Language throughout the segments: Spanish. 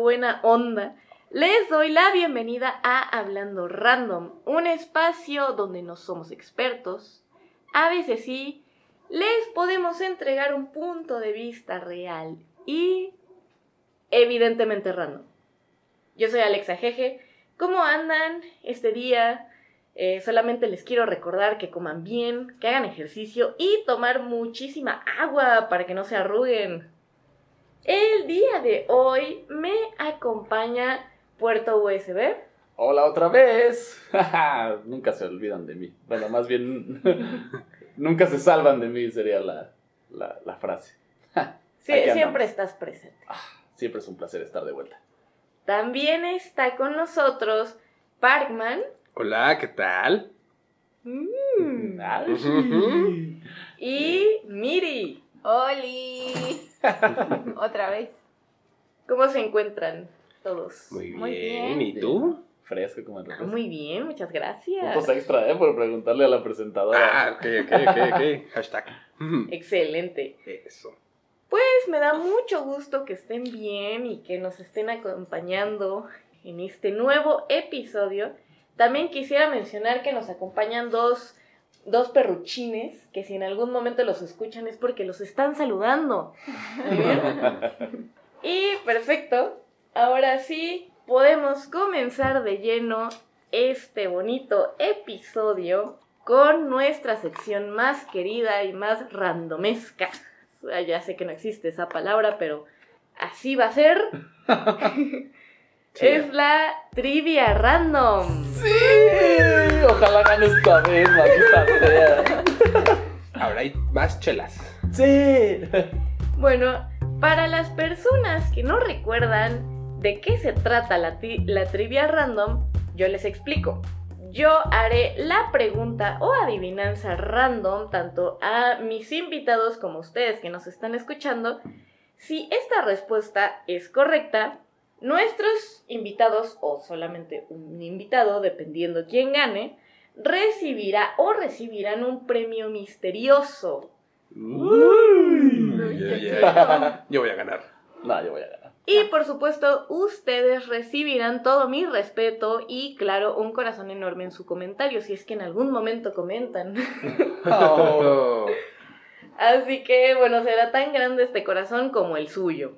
buena onda? Les doy la bienvenida a Hablando Random, un espacio donde no somos expertos. A veces sí, les podemos entregar un punto de vista real y evidentemente random. Yo soy Alexa Jeje. ¿Cómo andan este día? Eh, solamente les quiero recordar que coman bien, que hagan ejercicio y tomar muchísima agua para que no se arruguen. El día de hoy me acompaña Puerto USB. Hola otra vez. nunca se olvidan de mí. Bueno, más bien, nunca se salvan de mí sería la, la, frase. sí, siempre estás presente. Ah, siempre es un placer estar de vuelta. También está con nosotros Parkman. Hola, ¿qué tal? Mm. y Miri. ¡Holi! Otra vez. ¿Cómo se encuentran todos? Muy bien. ¿Y tú? Fresco como el ah, Muy bien, muchas gracias. Puntos extra, ¿eh? Por preguntarle a la presentadora. Ah, ok, ok, ok, ok. Hashtag. Excelente. Eso. Pues me da mucho gusto que estén bien y que nos estén acompañando en este nuevo episodio. También quisiera mencionar que nos acompañan dos dos perruchines que si en algún momento los escuchan es porque los están saludando. y perfecto, ahora sí podemos comenzar de lleno este bonito episodio con nuestra sección más querida y más randomesca. Ya sé que no existe esa palabra, pero así va a ser. Es la trivia random. Sí, ojalá gane esta vez, sea. Ahora hay más chelas. Sí. Bueno, para las personas que no recuerdan de qué se trata la, la trivia random, yo les explico. Yo haré la pregunta o adivinanza random tanto a mis invitados como a ustedes que nos están escuchando. Si esta respuesta es correcta, Nuestros invitados, o solamente un invitado, dependiendo quién gane, recibirá o recibirán un premio misterioso. Uy, Yo voy a ganar. No, yo voy a ganar. Y por supuesto, ustedes recibirán todo mi respeto y, claro, un corazón enorme en su comentario, si es que en algún momento comentan. Oh. Así que, bueno, será tan grande este corazón como el suyo.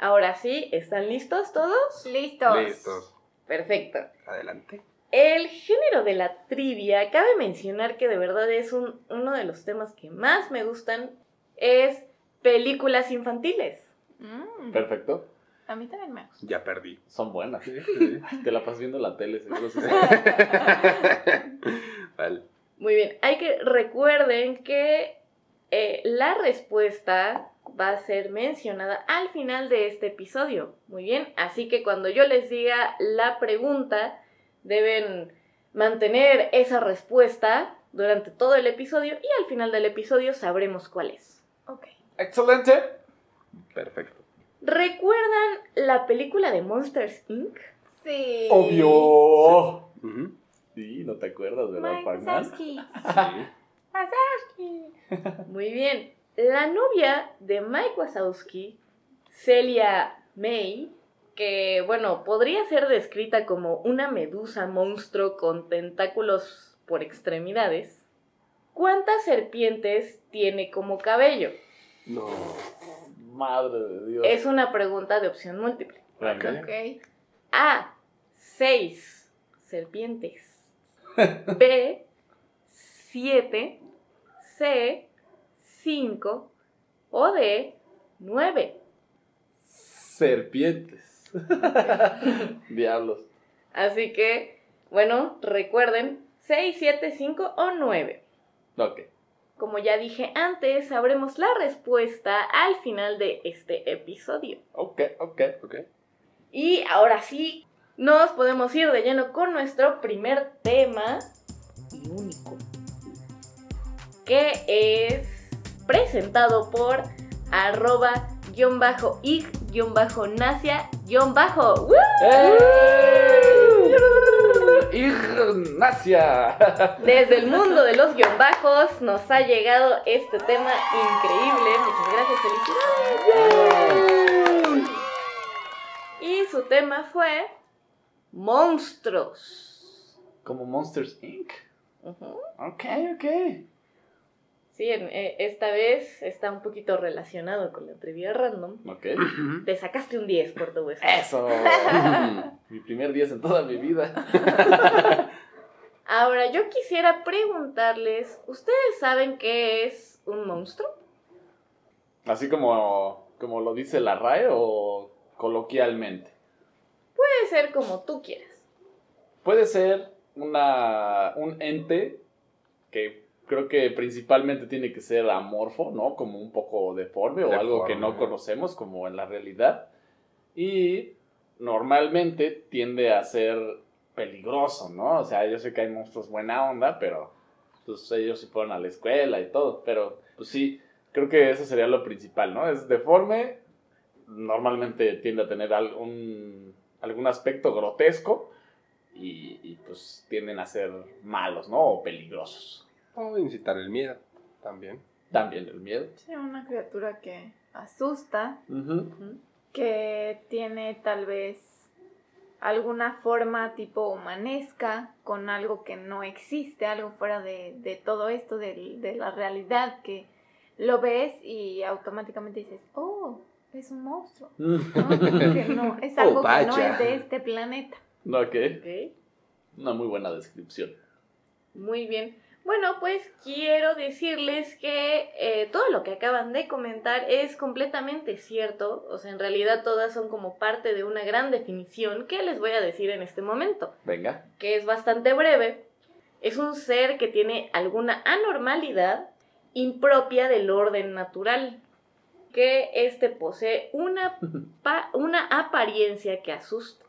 Ahora sí, ¿están listos todos? Listos. Listos. Perfecto. Adelante. El género de la trivia, cabe mencionar que de verdad es uno de los temas que más me gustan, es películas infantiles. Mm. Perfecto. A mí también me gusta. Ya perdí. Son buenas. Te la pasas viendo la tele, seguro. vale. Muy bien. Hay que recuerden que eh, la respuesta va a ser mencionada al final de este episodio. Muy bien, así que cuando yo les diga la pregunta, deben mantener esa respuesta durante todo el episodio y al final del episodio sabremos cuál es. Ok. Excelente. Perfecto. ¿Recuerdan la película de Monsters Inc? Sí. Obvio. Sí, no te acuerdas, ¿verdad, Sí. Muy bien. La novia de Mike Wazowski, Celia May, que bueno, podría ser descrita como una medusa monstruo con tentáculos por extremidades. ¿Cuántas serpientes tiene como cabello? No. Madre de Dios. Es una pregunta de opción múltiple. Ok. A. 6 serpientes. B. 7. C, 5 o D, 9. Serpientes. Diablos. Así que, bueno, recuerden, 6, 7, 5 o 9. Ok. Como ya dije antes, sabremos la respuesta al final de este episodio. Ok, ok, ok. Y ahora sí, nos podemos ir de lleno con nuestro primer tema y único que es presentado por arroba guion bajo ig guion bajo nacia guion bajo. Ignacia. Desde el mundo de los guion bajos nos ha llegado este tema increíble. Muchas gracias, felicidades. Y su tema fue monstruos. Como Monsters Inc. Ujú. Ok, ok. Sí, en- eh, esta vez está un poquito relacionado con la trivia random. Ok. Te sacaste un 10 por tu hueso. Eso. mi primer 10 en toda mi vida. Ahora, yo quisiera preguntarles, ¿ustedes saben qué es un monstruo? Así como, como lo dice la RAE o coloquialmente. Puede ser como tú quieras. Puede ser una, un ente que creo que principalmente tiene que ser amorfo, ¿no? Como un poco deforme o algo que no Deforme. conocemos como en la realidad. Y normalmente tiende a ser peligroso, ¿no? O sea, yo sé que hay monstruos buena onda, pero pues ellos se fueron a la escuela y todo. Pero pues sí, creo que eso sería lo principal, ¿no? Es deforme, normalmente tiende a tener algún, algún aspecto grotesco y, y, pues tienden a ser malos, ¿no? O peligrosos. O incitar el miedo también. También el miedo. Sí, una criatura que asusta, que tiene tal vez alguna forma tipo humanesca, con algo que no existe, algo fuera de, de todo esto, de, de la realidad, que lo ves y automáticamente dices, oh, es un monstruo. ¿no? Que no, es Oh, algo que no es de este planeta. Ok, Ok. una muy buena descripción. Muy bien. Bueno, pues quiero decirles que eh, todo lo que acaban de comentar es completamente cierto. O sea, en realidad todas son como parte de una gran definición que les voy a decir en este momento, Venga. que es bastante breve. Es un ser que tiene alguna anormalidad impropia del orden natural, que éste posee una, pa- una apariencia que asusta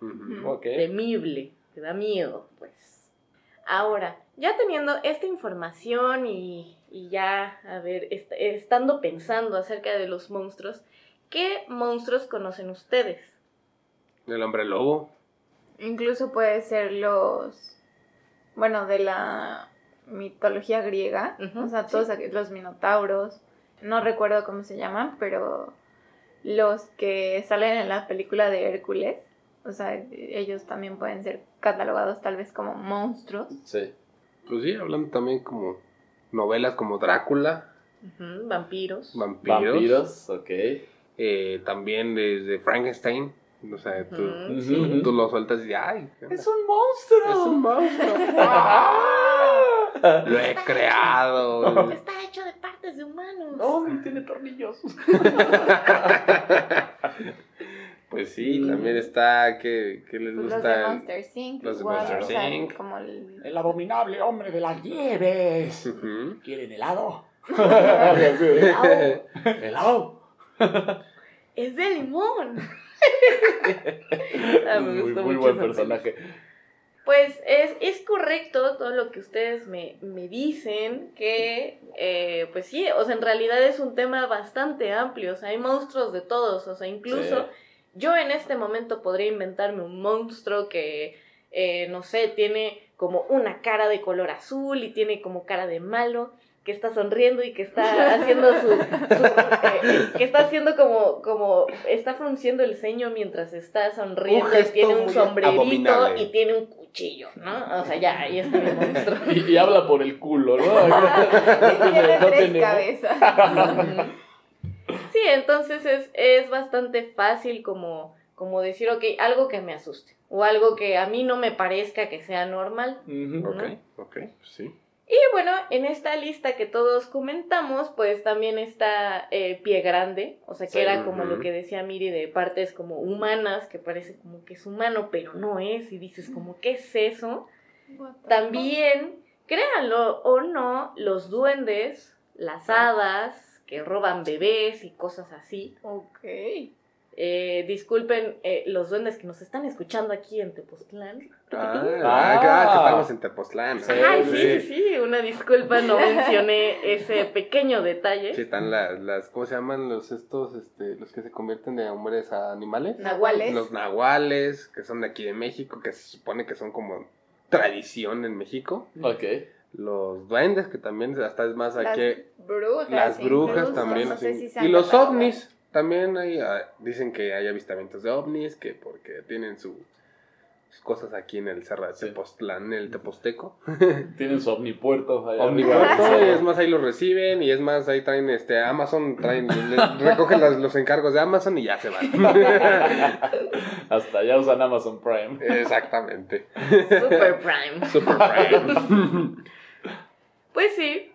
Ujú. Ok. temible, te da miedo, pues. Ahora, ya teniendo esta información y, y ya, a ver, est- estando pensando acerca de los monstruos, ¿qué monstruos conocen ustedes? El hombre lobo. Incluso puede ser los, bueno, de la mitología griega, o sea, todos los minotauros, no recuerdo cómo se llaman, pero los que salen en la película de Hércules, o sea, ellos también pueden ser catalogados tal vez como monstruos. Sí. Pues sí, hablando también como novelas como Drácula, vampiros. vampiros. Vampiros, ok. eh, también desde Frankenstein. O sea, tú, tú, tú lo sueltas y ¡ay! ¿qué onda? un monstruo. Es un monstruo. Lo he creado. Está hecho de partes de humanos. Oh, y tiene tornillos. Pues sí, Mm. también está que, que les Pues los de gusta. Monster Inc. los de Monster o sea, Inc. como el... El abominable hombre de las nieves. Ujú. ¿Quieren helado? Helado. ¿Helado? Es de limón. Ah, me muy, gustó muy mucho buen personaje. Pues es, es correcto todo lo que ustedes me, me dicen, que eh, pues sí, o sea, en realidad es un tema bastante amplio, o sea, hay monstruos de todos, o sea, incluso Sí. Yo en este momento podría inventarme un monstruo que, eh, no sé, tiene como una cara de color azul y tiene como cara de malo, que está sonriendo y que está haciendo su, su, eh, que está haciendo como, como, está frunciendo el ceño mientras está sonriendo Un y tiene un sombrerito abominable. y tiene un cuchillo, ¿no? O sea, ya, ahí está mi monstruo. Y, y habla por el culo, ¿no? Tiene No tres cabezas. Sí, entonces es, es bastante fácil como, como decir, ok, algo que me asuste o algo que a mí no me parezca que sea normal. Ok, ok, pues sí. Y bueno, en esta lista que todos comentamos, pues también está eh, Pie Grande, o sea que Sí, era como lo que decía Miri de partes como humanas, que parece como que es humano, pero no es, y dices como, ¿qué es eso? También, créanlo o no, los duendes, las hadas que roban bebés y cosas así. Ok. Eh, disculpen eh, los duendes que nos están escuchando aquí en Tepoztlán. Ah, Ah. claro, que estamos en Tepoztlán. Sí. Ay, sí, sí, sí, una disculpa, no mencioné ese pequeño detalle. Sí, están las, las, ¿cómo se llaman los estos, este, los que se convierten de hombres a animales? Nahuales. Los nahuales, que son de aquí de México, que se supone que son como tradición en México. Ok. Los duendes, que también hasta es más Las aquí. brujas. Las brujas incluso, también. no sé sí. si sean y los ovnis. También hay, ah, dicen que hay avistamientos de ovnis, que porque tienen su- sus cosas aquí en el Cerro de Sí. Tepoztlán, en el Teposteco. Tienen su omnipuerto allá Omnipuerto, y es más, ahí los reciben, y es más, ahí traen este Amazon, traen, recogen las- los encargos de Amazon y ya se van. Hasta allá usan Amazon Prime. Exactamente. Super Prime. Super Prime. Pues sí,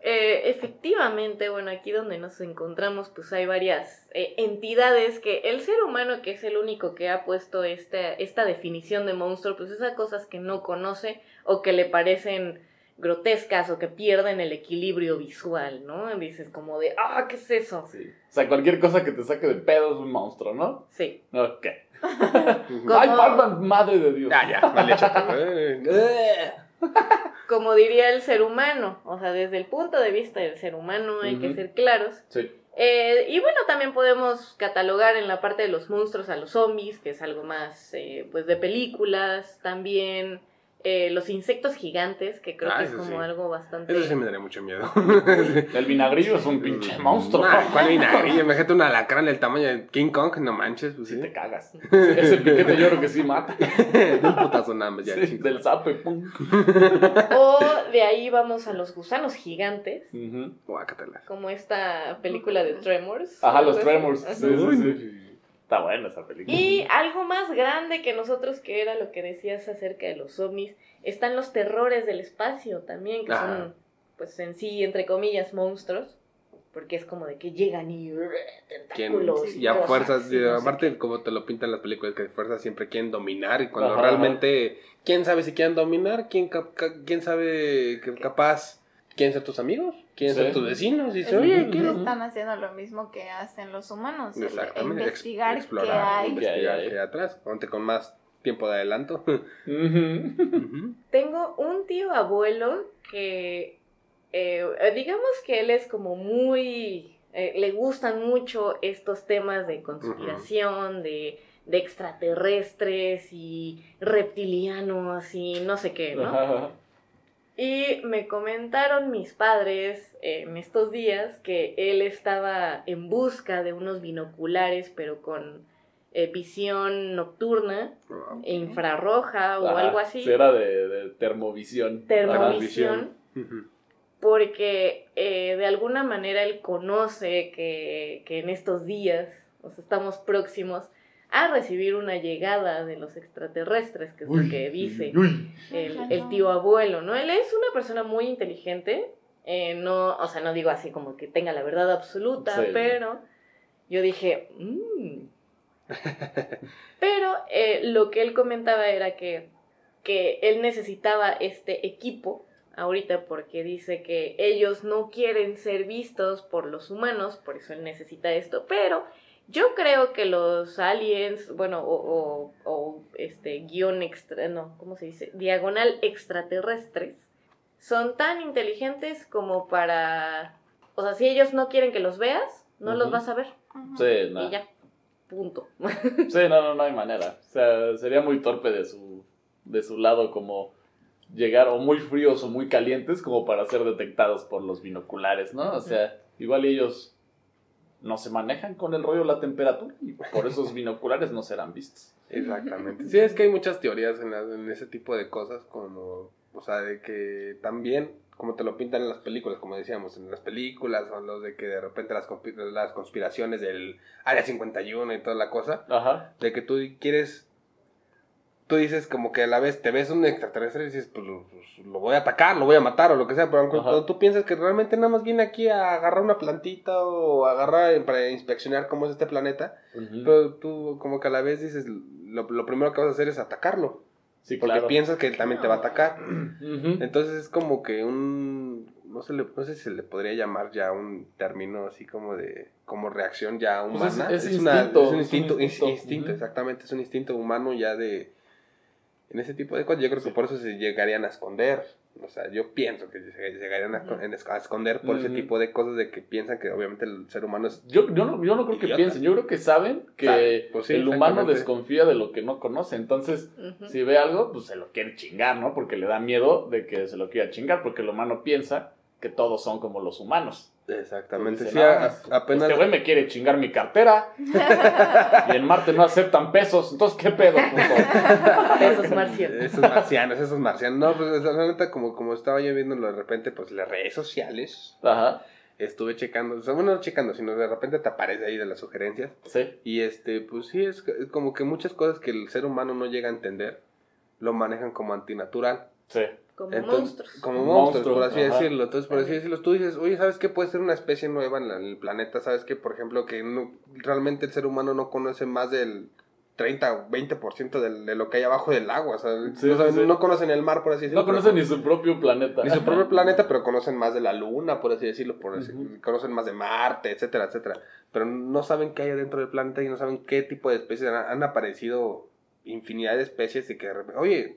eh, efectivamente, bueno, aquí donde nos encontramos, pues hay varias eh, entidades que el ser humano, que es el único que ha puesto esta, esta definición de monstruo, pues esas cosas que no conoce o que le parecen grotescas o que pierden el equilibrio visual, ¿no? Dices como de, ah, ¿qué es eso? Sí. O sea, cualquier cosa que te saque de pedo es un monstruo, ¿no? Sí. Ok. Como- ¡Ay, Batman! ¡Madre de Dios! Ya, ya, vale, chato. Como diría el ser humano, o sea, desde el punto de vista del ser humano hay que ser claros. Sí. Eh, y bueno, también podemos catalogar en la parte de los monstruos a los zombies, que es algo más eh, pues de películas, también eh, los insectos gigantes, que creo Ah, que es como sí. algo bastante... Eso sí me daría mucho miedo. El vinagrillo es un pinche monstruo. Ah, ¿Cuál vinagrillo? Imagínate un alacrán del tamaño de King Kong, no manches. Pues, Si sí. te cagas. Ese piquete yo creo que sí mata. de un putazo nada más, ya, Sí, del zape, pum. O de ahí vamos a los gusanos gigantes, Ujú. Guácatela. como esta película de Tremors. Ajá, los. Tremors. Sí, sí, sí. Está buena esa película. Y algo más grande que nosotros, que era lo que decías acerca de los ovnis, están los terrores del espacio también, que Ah. son, pues en sí, entre comillas, monstruos. Porque es como de que llegan y ¿Quién? tentáculos. Y a cosas, fuerzas, y no aparte qué. como te lo pintan las películas, que fuerzas siempre quieren dominar y cuando Ajá, realmente, ¿quién sabe si quieren dominar? ¿Quién, cap- ca- quién sabe que capaz? ¿Quieren ser tus amigos? ¿Quieren Sí. ser tus vecinos? Y que oye, quiero... están haciendo lo mismo que hacen los humanos. el Exactamente, ex- investigar qué explorar, hay. investigar qué hay atrás, ponte con más tiempo de adelanto. Tengo un tío abuelo que, eh, digamos que él es como muy, eh, le gustan mucho estos temas de conspiración, de, de extraterrestres y reptilianos y no sé qué, ¿no? Y me comentaron mis padres eh, en estos días que él estaba en busca de unos binoculares, pero con eh, visión nocturna, e infrarroja o Ajá. algo así. Sí, era de, de termovisión. termovisión, porque eh, de alguna manera él conoce que, que en estos días, o sea, estamos próximos a recibir una llegada de los extraterrestres, que es lo que dice Uy. el, el tío abuelo, ¿no? Él es una persona muy inteligente, eh, no, o sea, no digo así como que tenga la verdad absoluta, Sí. pero yo dije, "Mm". pero eh, lo que él comentaba era que, que él necesitaba este equipo ahorita porque dice que ellos no quieren ser vistos por los humanos, por eso él necesita esto, pero yo creo que los aliens, bueno, o, o- o, este guion extra, no, ¿cómo se dice? Diagonal extraterrestres, son tan inteligentes como para, o sea, si ellos no quieren que los veas, no los vas a ver. Sí, no. y ya, punto. Sí, no, no, no hay manera. O sea, sería muy torpe de su, de su lado como llegar o muy fríos o muy calientes como para ser detectados por los binoculares, ¿no? O sea, igual ellos no se manejan con el rollo de la temperatura y por esos binoculares no serán vistos. Exactamente. Sí, es que hay muchas teorías en, ese tipo de cosas, como, o sea, de que también, como te lo pintan en las películas, como decíamos, en las películas, o los de que de repente las, las conspiraciones del Área 51 y toda la cosa, Ajá. de que tú quieres, tú dices como que a la vez te ves un extraterrestre y dices, pues lo, pues, lo voy a atacar, lo voy a matar o lo que sea, pero cuando tú piensas que realmente nada más viene aquí a agarrar una plantita o agarrar para inspeccionar cómo es este planeta, pero tú como que a la vez dices, lo, lo primero que vas a hacer es atacarlo. Sí, Porque claro. piensas que él también te va a atacar. Entonces es como que un... No sé, le- no sé si se le podría llamar ya un término así como de... Como reacción ya Pues humana. es- es una- es un es un instinto, ins- instinto. instinto, Ujú. exactamente. Es un instinto humano ya de... En ese tipo de cosas. Yo creo que por eso se llegarían a esconder. O sea, yo pienso que se llegarían a, esconder por ese tipo de cosas de que piensan que obviamente el ser humano es... Yo, yo, no, yo no creo que Idiota. piensen, yo creo que saben que pues sí, el humano desconfía de lo que no conoce. Entonces, si ve algo, pues se lo quiere chingar, ¿no? Porque le da miedo de que se lo quiera chingar, porque el humano piensa que todos son como los humanos. Exactamente. Dice, Sí, "No, a- pues, apenas... Este güey me quiere chingar mi cartera y en Marte no aceptan pesos, entonces ¿qué pedo, puto? Esos marcianos. Esos marcianos, esos marcianos. No, pues la neta, como, como estaba yo viéndolo de repente, pues las redes sociales, Ajá, estuve checando, o sea, bueno, no checando, sino de repente te aparece ahí de las sugerencias. sí. Y este, pues sí, es es como que muchas cosas que el ser humano no llega a entender, lo manejan como antinatural. Sí. Como Entonces, monstruos. Como monstruos, monstruo, por así ajá. decirlo. Entonces, por así decirlo, tú dices, oye, ¿sabes qué? Puede ser una especie nueva en, la- en el planeta. ¿Sabes qué? Por ejemplo, que no- realmente el ser humano no conoce más del 30 o 20% del- de lo que hay abajo del agua. O sea, Sí, no, saben- sí, sí. no conocen el mar, por así decirlo. No conocen ni su propio planeta. ni su propio planeta, pero conocen más de la luna, por así decirlo, por así- Ujú. conocen más de Marte, etcétera, etcétera. Pero no saben qué hay adentro del planeta y no saben qué tipo de especies han, han aparecido infinidad de especies y que de repente, oye,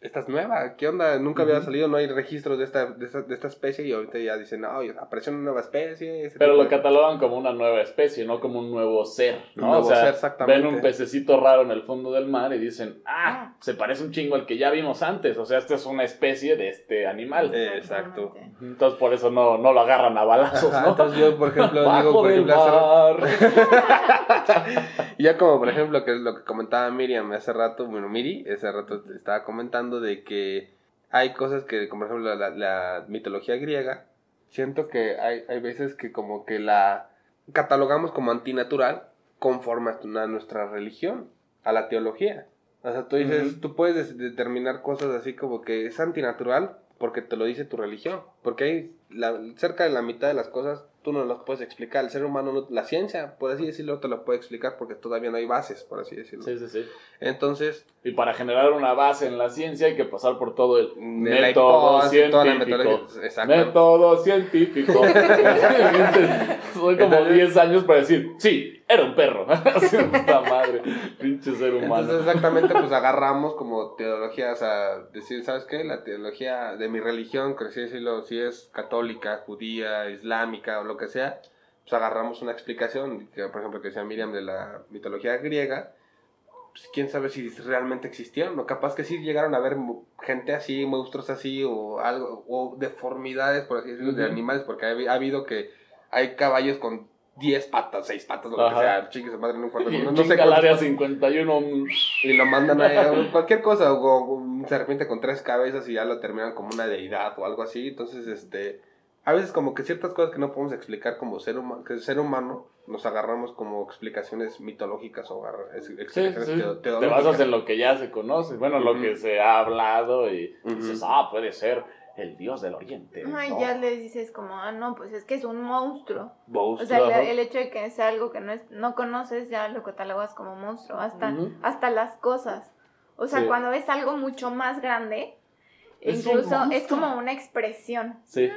esta es nueva, ¿qué onda? Nunca había salido, no hay registros de esta, de esta, de esta especie y ahorita ya dicen, no, apareció una nueva especie. Pero lo de- catalogan como una nueva especie, no como un nuevo ser, Un ¿no? nuevo o sea, ser, exactamente. ven un pececito raro en el fondo del mar y dicen, ah, se parece un chingo al que ya vimos antes, o sea, esta es una especie de este animal. Exacto. Entonces por eso no, no lo agarran a balazos, Ajá, ¿no? entonces yo, por ejemplo, Bajo digo, por ejemplo, hace-. Ya como por ejemplo que es lo que comentaba Miriam hace rato, bueno Miri, hace rato te estaba comentando de que hay cosas que, como por ejemplo la, la mitología griega, siento que hay, hay veces que como que la catalogamos como antinatural conforme a nuestra religión, a la teología. O sea, tú dices, tú puedes des- determinar cosas así como que es antinatural porque te lo dice tu religión. Porque hay la- cerca de la mitad de las cosas tú no las puedes explicar. El ser humano, no- la ciencia, por así decirlo, te lo puede explicar porque todavía no hay bases, por así decirlo. Sí, sí, sí. Entonces, Y para generar una base en la ciencia hay que pasar por todo el método científico. Método científico. Soy como Entonces- 10 años para decir, sí, era un perro. Puta madre, pinche ser humano. Entonces, exactamente, pues agarramos como teología, o sea, decir, ¿sabes qué? La teología de mi religión, por así decirlo, si es católica, judía, islámica o lo que sea, pues agarramos una explicación, que, por ejemplo, que decía Miriam de la mitología griega, pues quién sabe si realmente existieron, o capaz que sí llegaron a ver gente así, monstruos así, o algo, o deformidades, por así decirlo, de animales, porque ha habido que hay caballos con 10 patas, 6 patas, lo que sea, chingue su madre, no importa, Y no, en no sé al área cuántos- 51. y lo mandan a cualquier cosa, o, un serpiente con tres cabezas y ya lo terminan como una deidad o algo así. Entonces, este, a veces como que ciertas cosas que no podemos explicar como ser humano, que ser humano, nos agarramos como explicaciones mitológicas o Sí, explicaciones sí. teo- Te teológicas. basas en lo que ya se conoce. Bueno, lo que se ha hablado y Ujú. dices, ah, puede ser el dios del oriente. Ay, ¿no? ya les dices como, ah, no, pues es que es un monstruo. Bowser. O sea, el, Ajá. el hecho de que sea algo que no, es, no conoces ya lo catalogas como monstruo, hasta, Ujú. hasta las cosas. O sea, Sí. cuando ves algo mucho más grande, Es incluso es monstruo. como una expresión. Sí.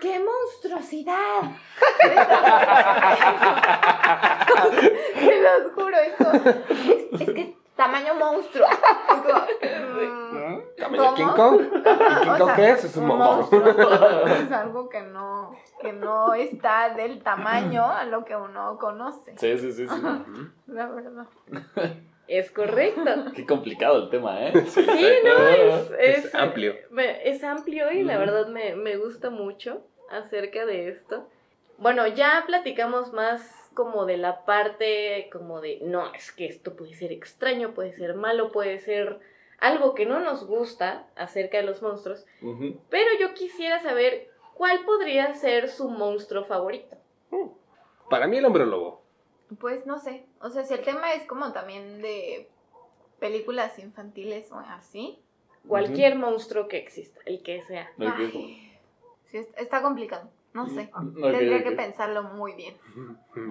¡Qué monstruosidad! Te lo juro, es, como- es, es que es tamaño monstruo. Mm, ¿Tamaño ¿cómo? King Kong? ¿Y King O Kong sea, qué es? Es un monstruo. Es algo que no, que no está del tamaño a lo que uno conoce. Sí, sí, sí, sí. La verdad. Es correcto. Qué complicado el tema, ¿eh? Sí, no, es, es, Es amplio. es amplio y la verdad me, me gusta mucho acerca de esto. Bueno, ya platicamos más como de la parte como de, no, es que esto puede ser extraño, puede ser malo, puede ser algo que no nos gusta acerca de los monstruos, pero yo quisiera saber cuál podría ser su monstruo favorito. Para mí el hombre lobo. Pues no sé. O sea, si el tema es como también de películas infantiles o así. Cualquier monstruo que exista, el que sea. Ay, sí, está complicado. No sé. Ok, Tendría que pensarlo muy bien.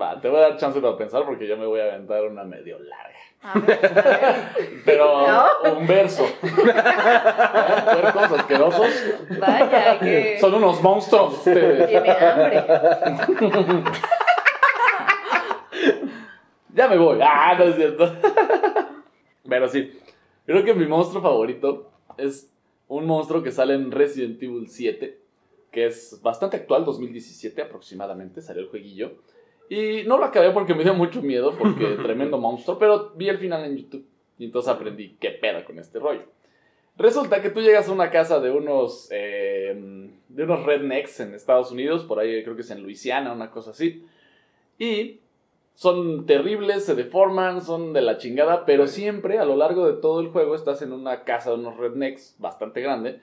Va, te voy a dar chance para pensar porque yo me voy a aventar una medio larga. A ver, a ver. Pero ¿No? un verso. Puercos asquerosos. Vaya, que Son unos monstruos. ustedes. tiene hambre. Ya me voy. Ah, no es cierto. Pero sí. Creo que mi monstruo favorito es un monstruo que sale en Resident Evil 7, que es bastante actual, 2017 aproximadamente, salió el jueguillo. Y no lo acabé porque me dio mucho miedo, porque tremendo monstruo, pero vi el final en YouTube y entonces aprendí qué pedo con este rollo. Resulta que tú llegas a una casa de unos, eh, de unos rednecks en Estados Unidos, por ahí creo que es en Luisiana, una cosa así, y son terribles, se deforman, son de la chingada, pero siempre a lo largo de todo el juego estás en una casa de unos rednecks bastante grande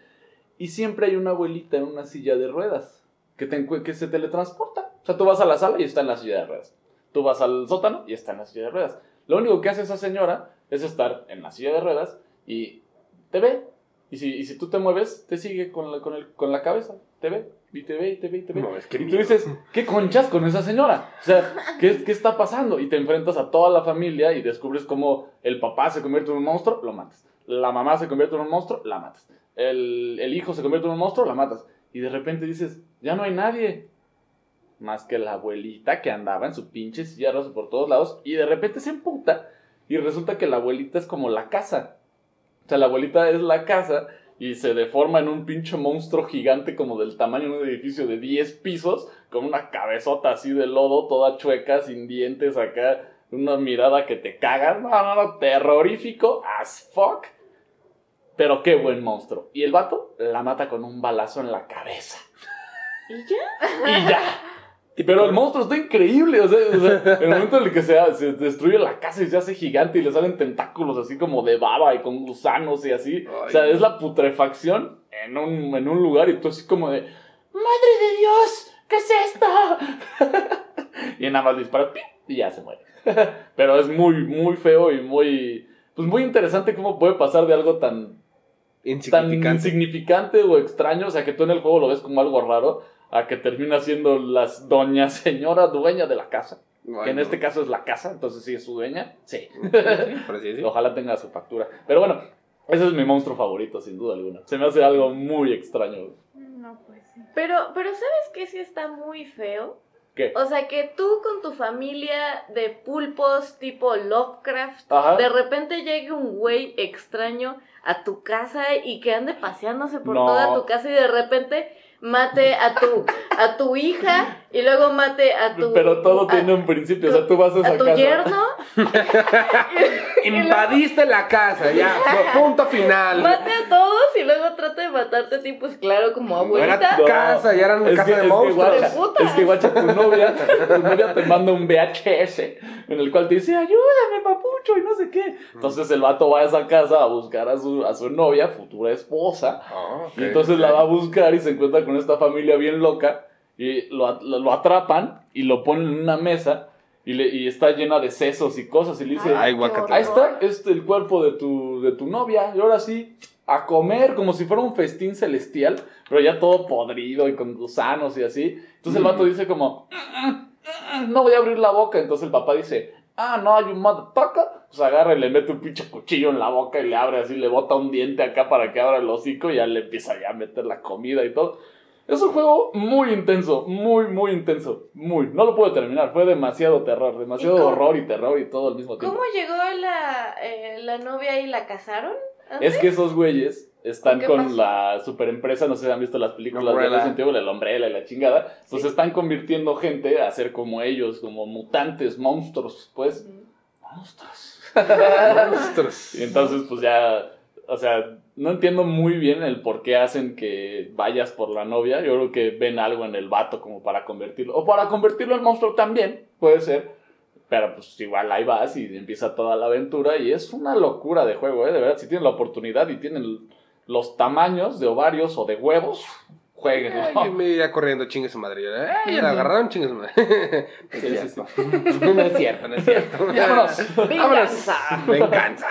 y siempre hay una abuelita en una silla de ruedas que, te, que se teletransporta. O sea, tú vas a la sala y está en la silla de ruedas. Tú vas al sótano y está en la silla de ruedas. Lo único que hace esa señora es estar en la silla de ruedas y te ve. Y si, y si tú te mueves, te sigue con la, con, el, con la cabeza. Te ve, y te ve, y te ve, y te ve. No, es que y tú dices, ¿qué conchas con esa señora? O sea, ¿qué, ¿qué está pasando? Y te enfrentas a toda la familia y descubres cómo el papá se convierte en un monstruo, lo matas. La mamá se convierte en un monstruo, la matas. El, el hijo se convierte en un monstruo, la matas. Y de repente dices, ya no hay nadie. Más que la abuelita que andaba en su pinche silla por todos lados. Y de repente se emputa. Y resulta que la abuelita es como la casa. O sea, la abuelita es la casa y se deforma en un pinche monstruo gigante como del tamaño de un edificio de 10 pisos, con una cabezota así de lodo, toda chueca, sin dientes acá, una mirada que te cagas. No, no, no, terrorífico as fuck. Pero qué buen monstruo. Y el vato la mata con un balazo en la cabeza. ¿Y ya? Y ya. Pero el monstruo está increíble. O sea, o sea, el momento en el que se, se destruye la casa y se hace gigante y le salen tentáculos así como de baba y con gusanos y así. o sea, es la putrefacción en un, en un lugar y tú así como de... ¡Madre de Dios! ¿Qué es esto? y nada más dispara ¡pim! y ya se muere. Pero es muy, muy feo y muy... Pues muy interesante cómo puede pasar de algo tan tan Insignificante. insignificante o extraño, o sea, que tú en el juego lo ves como algo raro, a que termina siendo la doña señora dueña de la casa, que en este caso es la casa, entonces sí es su dueña, sí, así decirlo. ojalá tenga su factura. Pero bueno, ese es mi monstruo favorito, sin duda alguna. Se me hace algo muy extraño. No, pues sí. Pero, pero ¿sabes qué sí está muy feo? ¿Qué? O sea, que tú con tu familia de pulpos tipo Lovecraft, Ajá. de repente llegue un güey extraño a tu casa y que ande paseándose por No. toda tu casa y de repente mate a tu a tu hija y luego mate a tu Pero todo a, tiene un principio, o sea, tú vas a esa a tu casa. yerno, Invadiste la casa, ya. Punto final. mate a todos y luego trata de matarte a ti, pues claro, como No era abuelita. tu casa, ya era una casa que, de es que monstruos. guacha, es que guacha, tu novia, tu novia te manda un VHS en el cual te dice, ayúdame, papucho, y no sé qué. Entonces el vato va a esa casa a buscar a su, a su novia, futura esposa, Ah, y entonces la va a buscar y se encuentra con esta familia bien loca, y lo, lo- atrapan y lo ponen en una mesa, y, le, y está llena de sesos y cosas, y le dice, Ay. Ahí está, este el cuerpo de tu, de tu novia. Y ahora sí, a comer como si fuera un festín celestial, pero ya todo podrido y con gusanos y así. Entonces el vato dice como, "Mm, mm, mm, no voy a abrir la boca. Entonces el papá dice, ah, no, hay un motherfucker. Pues agarra y le mete un pinche cuchillo en la boca y le abre así, le bota un diente acá para que abra el hocico y ya le empieza ya a meter la comida y todo. Es un juego muy intenso, muy, muy intenso. Muy. No lo puedo terminar. Fue demasiado terror, demasiado horror y terror y todo al mismo tiempo. ¿Cómo llegó la, eh, la novia y la casaron? antes? Es que esos güeyes están ¿Qué con pasó? la superempresa, no sé si han visto las películas de Umbrella. Resident Evil, el Umbrella y la chingada, pues Sí. están convirtiendo gente a ser como ellos, como mutantes, monstruos, pues. Monstruos. Monstruos. Y entonces, pues ya, o sea, no entiendo muy bien el por qué hacen que vayas por la novia. Yo creo que ven algo en el vato como para convertirlo, o para convertirlo en monstruo también, puede ser. Pero pues igual ahí vas y empieza toda la aventura y es una locura de juego, ¿eh? De verdad, si tienen la oportunidad y tienen los tamaños de ovarios o de huevos, jueguen. Ay, yo me iría corriendo, chingue su madre. Ay, la agarraron, chingue su madre. No es Sí, sí, cierto. No es cierto, no es cierto. Vámonos. Venganza. Venganza.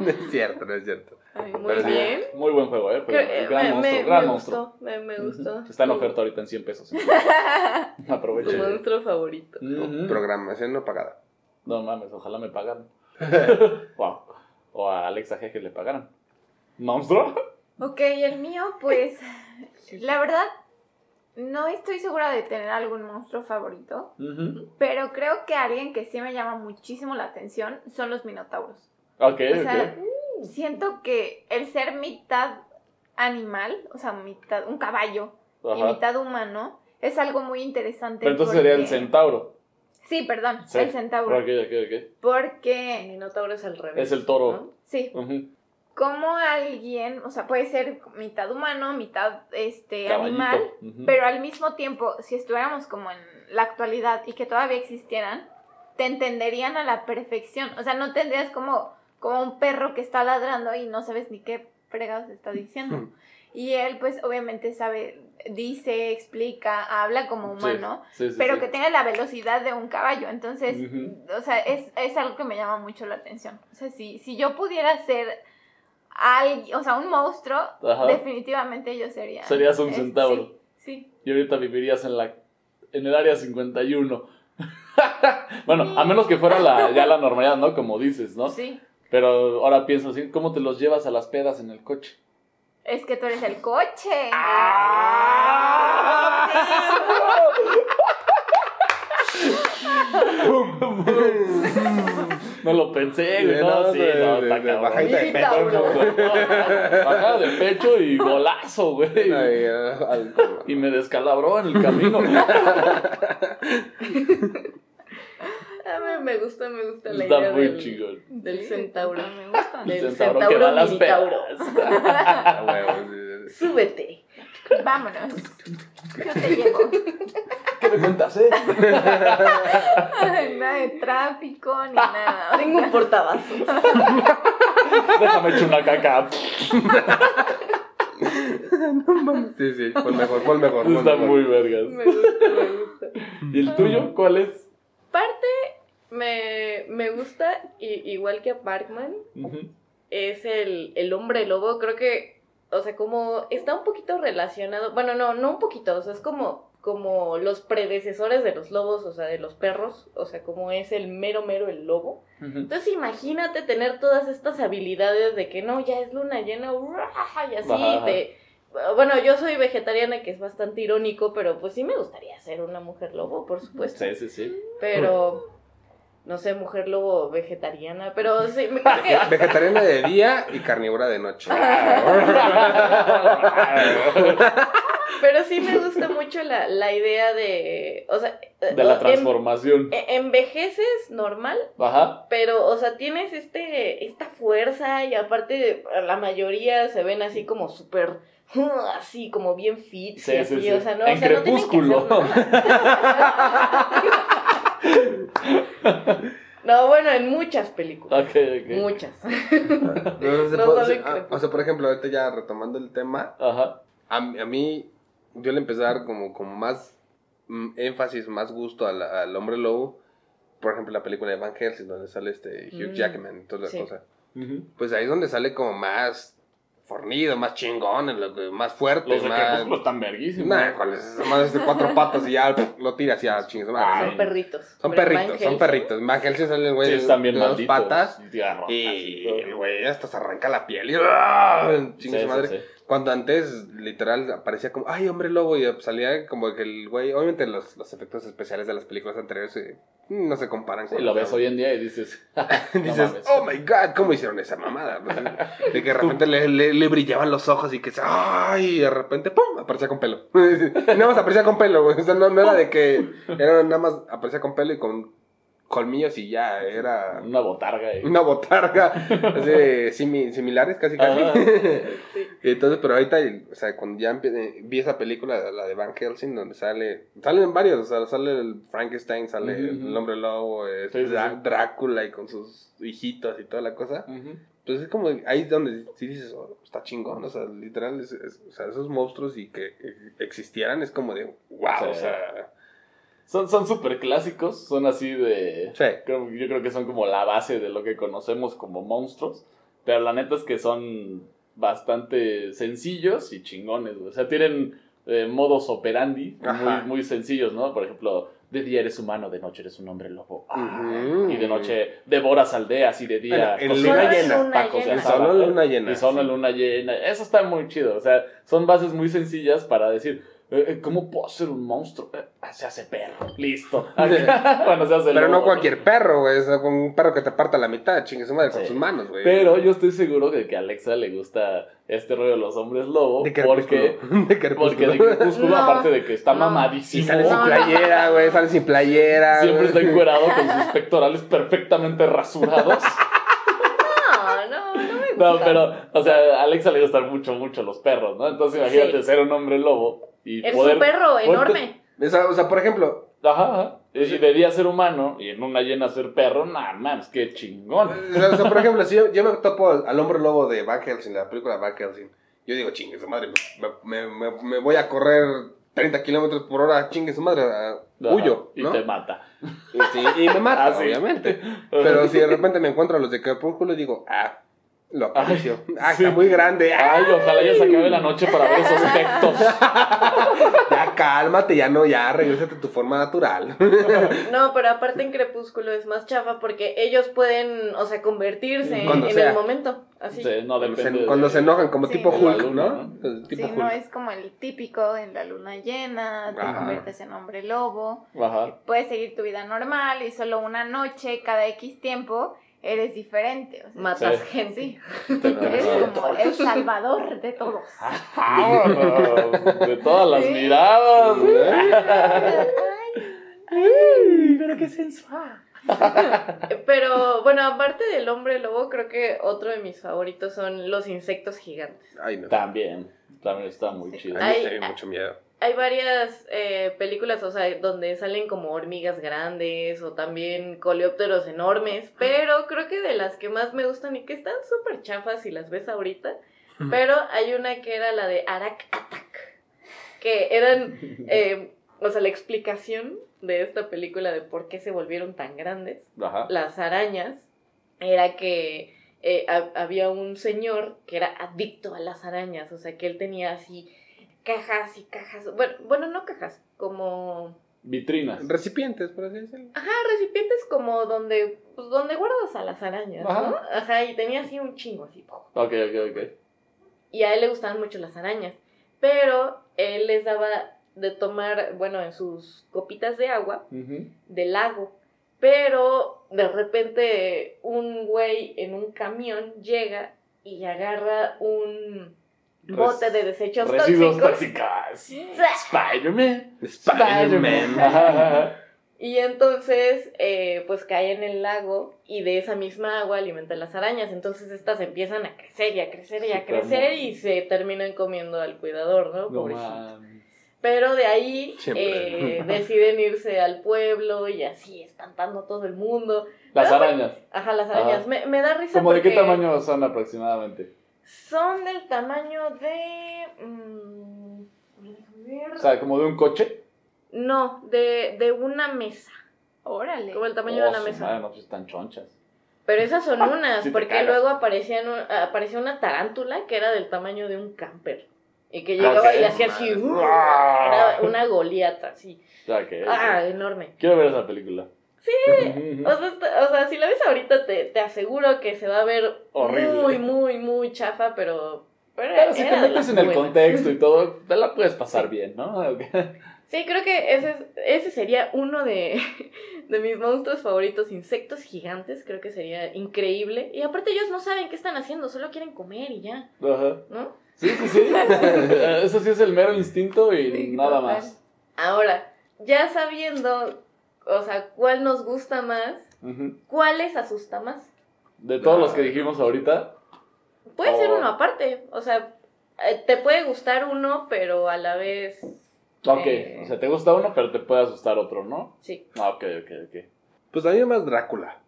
No es cierto, no es cierto. Ay, muy Pero sí. bien. Muy buen juego, ¿eh? Creo- Juego, eh, gran me, monstruo, me- gran me monstruo. gustó, me, me gustó. Está en oferta ahorita en 100 pesos. Tu Aprovechen. monstruo favorito. Ujú. Programación no pagada. No mames, ojalá me pagaran. wow. O a Alexa G que le pagaran. ¿Monstruo? Ok, el mío, pues, la verdad, no estoy segura de tener algún monstruo favorito, pero creo que alguien que sí me llama muchísimo la atención son los minotauros. Ok, O sea, siento que el ser mitad animal, o sea, mitad, un caballo y mitad humano, es algo muy interesante. Pero entonces sería el porque- centauro. Sí, perdón, Sí. el centauro. Ok, ok, ok. El Porque, minotauro es al revés. Es el toro. ¿no? sí, como alguien, o sea, puede ser mitad humano, mitad este Caballito. animal, pero al mismo tiempo, si estuviéramos como en la actualidad y que todavía existieran, te entenderían a la perfección. O sea, no tendrías como, como un perro que está ladrando y no sabes ni qué fregados está diciendo. Y él, pues, obviamente sabe, dice, explica, habla como humano, sí, sí, pero que tenga la velocidad de un caballo. Entonces, o sea, es, es algo que me llama mucho la atención. O sea, si, si yo pudiera ser alguien, o sea, un monstruo, Ajá. definitivamente yo sería. Serías un centauro. Sí, Y ahorita vivirías en la en el área 51. bueno, a menos que fuera la, ya la normalidad, ¿no? Como dices, ¿no? sí. Pero ahora pienso así, ¿cómo te los llevas a las pedas en el coche? Es que tú eres el coche. No lo pensé, güey. Sí, No, no, sí, no, de- de bajadita de pecho, No, Bajada de pecho y golazo, güey. Ay, al- Y me descalabró en el camino. A mí me gusta, me gusta la Está idea muy del, chingón. del Sí, centauro. Me gusta. El Del centauro que centauro va a las sí. Súbete. Vámonos. Yo te llevo. ¿Qué me cuentas, eh? nada de tráfico ni nada. Tengo un portabazo. Déjame echar una caca. Sí, sí, fue el mejor, fue el mejor. Está mejor. muy vergas. Me gusta, me gusta. ¿Y el tuyo cuál es? Parte me, me gusta, i- igual que a Parkman, es el, el hombre lobo. Creo que, o sea, como está un poquito relacionado. Bueno, no, no un poquito, o sea, es como, como los predecesores de los lobos, o sea, de los perros. O sea, como es el mero, mero el lobo. Entonces imagínate tener todas estas habilidades de que no, ya es luna llena, y así te... Bueno, yo soy vegetariana, que es bastante irónico, pero pues sí me gustaría ser una mujer lobo, por supuesto. Sí, sí, sí. Pero, no sé, mujer lobo vegetariana, pero sí, me creo que... Vegetariana de día y carnívora de noche. Pero sí me gusta mucho la, la idea de... O sea, De la transformación. envejeces normal, Ajá. Pero, o sea, tienes este, esta fuerza y aparte la mayoría se ven así como súper, así como bien fit. Sí, y así, sí. o sea, no, En o sea, no tienen que hacer Crepúsculo. nada. No, bueno, en muchas películas. Ok, ok. Muchas. No, se No puede- solo en ah, o sea, por ejemplo, ahorita ya retomando el tema, Ajá. a, mí- a mí yo le empecé a dar como, como más mm, énfasis, más gusto al, al hombre lobo. Por ejemplo, la película de Van Helsing, donde sale este Hugh Mm, Jackman y toda la sí. cosa. Ujú. Pues ahí es donde sale como más fornido, más chingón, más fuerte, Los de más... Están verguísimos. Nah, ¿cuál es? Más de cuatro patas y ya lo tira hacia chingues madre. Son perritos. Son Pero perritos, son perritos. Van Helsing sale el güey Sí, de, están bien de dos patas Y el güey hasta se arranca la piel y ¡ah! chingue Sí, su madre. Cuando antes, literal, aparecía como, ay, hombre lobo, y salía como que el güey, obviamente los, los efectos especiales de las películas anteriores eh, no se comparan Sí, con lo los ves hoy en día y dices, Dices, oh my god, ¿cómo hicieron esa mamada? Pues, de que de repente le, le- le brillaban los ojos y que, ay, y de repente, pum, aparecía con pelo. Y nada más aparecía con pelo, güey. O sea, no, no era de que, era nada más aparecía con pelo y con colmillos y ya, era Una botarga. y- una botarga, así, simi- similares casi casi. Sí. Entonces, pero ahorita, o sea, cuando ya eh, vi esa película, la de Van Helsing, donde sale, salen varios, o sea, sale el Frankenstein, sale el hombre lobo, eh, Sí, sí, Drá- sí. Drácula y con sus hijitos y toda la cosa. Ujú. Pues es como, ahí es donde sí dices, oh, está chingón, o sea, literal, es- es- o sea, esos monstruos y que eh, existieran es como de, wow, Sí. o sea, Son son súper clásicos, son así de... sí. creo- yo creo que son como la base de lo que conocemos como monstruos, pero la neta es que son bastante sencillos y chingones, güey. o sea, tienen eh, modos operandi muy, muy sencillos, ¿no? Por ejemplo, de día eres humano, de noche eres un hombre lobo. Ah. Y de noche devoras aldeas y de día Bueno, en luna llena, llena. asada, Solo luna llena. Y solo sí. luna llena. Eso está muy chido. O sea, son bases muy sencillas para decir, eh, eh, ¿cómo puedo ser un monstruo? Eh, ah, se hace perro, listo. Cuando se hace Pero no cualquier perro, güey. O sea, con un perro que te parta la mitad, chingue su madre, con Sí. sus manos, güey. Pero yo estoy seguro de que a Alexa le gusta este rollo de los hombres lobo. De porque, crepúsculo. De crepúsculo. porque de crepúsculo, No. aparte de que está No. mamadísimo, Y sale sin playera, güey. Sale sin playera. siempre está encuerado con sus pectorales perfectamente rasurados. No, no, no me gusta. No, pero, o sea, a Alexa le gustan mucho, mucho los perros, ¿no? Entonces imagínate Sí. ser un hombre lobo y Es poder... un perro enorme. O sea, o sea, por ejemplo, Ajá, ajá. Y y de día ser humano y en una llena ser perro, nah, mames, qué chingón. o sea, por ejemplo, si yo, yo me topo al, al hombre lobo de Van Helsing, la película de Van Helsing, yo digo, chingue su madre, me, me, me, me voy a correr 30 kilómetros por hora, chingue su madre, Ajá, huyo, Y ¿no? te mata. Y, sí, y me mata, Ah, sí. obviamente. Pero si de repente me encuentro a los de Crepúsculo, digo, ah, lo acaricio. Ah, sí. está muy grande. Ah, Ay, ojalá ya se acabe la noche para ver esos pectos. ya cálmate, ya no, ya regrésate a tu forma natural. No, pero aparte en Crepúsculo es más chafa porque ellos pueden, o sea, convertirse en, Cuando en sea. el momento. Así. Sí, no Cuando depende. se, cuando de- se enojan, como Sí. tipo Hulk, luna, ¿no? ¿no? El tipo Sí, Hulk. no es como el típico en la luna llena, te Ajá. conviertes en hombre lobo, Ajá. puedes seguir tu vida normal y solo una noche, cada X tiempo, eres diferente. O sea, Matas Sí. gente. sí, eres como el salvador de todos. Vámonos, de todas las Sí. miradas. Pero qué sensual. Pero bueno, aparte del hombre lobo, creo que otro de mis favoritos son los insectos gigantes. Ay, no. También, también está muy chido. A mí Ay, me da mucho miedo. Hay varias eh, películas, o sea, donde salen como hormigas grandes o también coleópteros enormes, pero creo que de las que más me gustan y que están súper chafas si las ves ahorita, pero hay una que era la de Arak Attack, que eran, eh, o sea, la explicación de esta película de por qué se volvieron tan grandes Ajá. las arañas era que eh, ha- había un señor que era adicto a las arañas, o sea que él tenía así cajas y cajas, bueno, bueno no cajas, como Vitrinas. Recipientes, por así decirlo. ajá, recipientes como donde pues donde guardas a las arañas, ¿no? Ajá. Ajá, y tenía así un chingo así. Ok, ok, ok. Y a él le gustaban mucho las arañas, pero él les daba de tomar, bueno, en sus copitas de agua del lago. Pero de repente un güey en un camión llega y agarra un bote de desechos Residuos tóxicos. tóxicos. Spider-Man. Spider-Man. Y entonces, eh, pues cae en el lago y de esa misma agua alimenta las arañas. Entonces estas empiezan a crecer y a crecer y a crecer y se terminan comiendo al cuidador, ¿no? No Pobrecito. Pero de ahí eh, deciden irse al pueblo y así espantando a todo el mundo. Las Pero, arañas. Ajá, las arañas. Ajá. Me, me da risa ¿Cómo de qué porque tamaño son aproximadamente? Son del tamaño de... mm, ver. O sea, como de un coche. no, de, de una mesa. Órale. Como el tamaño de Oh, una mesa. madre, no, pues están chonchas. Pero esas son unas, Sí porque cagas. luego aparecían un- aparecía una tarántula que era del tamaño de un camper. Y que llegaba Ok. y hacía así, Madre. ¡uh! era una goliata, así. O sea, que. Ah, enorme. Quiero ver esa película. Sí, O sea, está- o sea, si la ves ahorita te, te aseguro que se va a ver Horrible. muy, muy, muy chafa, pero... Pero, Pero si te metes en el contexto y todo, te la puedes pasar bien, ¿no? Sí, creo que ese, es- ese sería uno de, de mis monstruos favoritos, insectos gigantes, creo que sería increíble. Y aparte ellos no saben qué están haciendo, solo quieren comer y ya, Ajá. ¿no? Sí, sí, sí. Eso sí es el mero instinto y Sí, nada total. más. Ahora, ya sabiendo, o sea, cuál nos gusta más, cuál les asusta más. De todos los que dijimos ahorita, Puede ser uno aparte, o sea, eh, te puede gustar uno, pero a la vez... ok, Eh. o sea, te gusta uno, pero te puede asustar otro, ¿no? Sí. Ah, ok, ok, ok. Pues a mí más Drácula.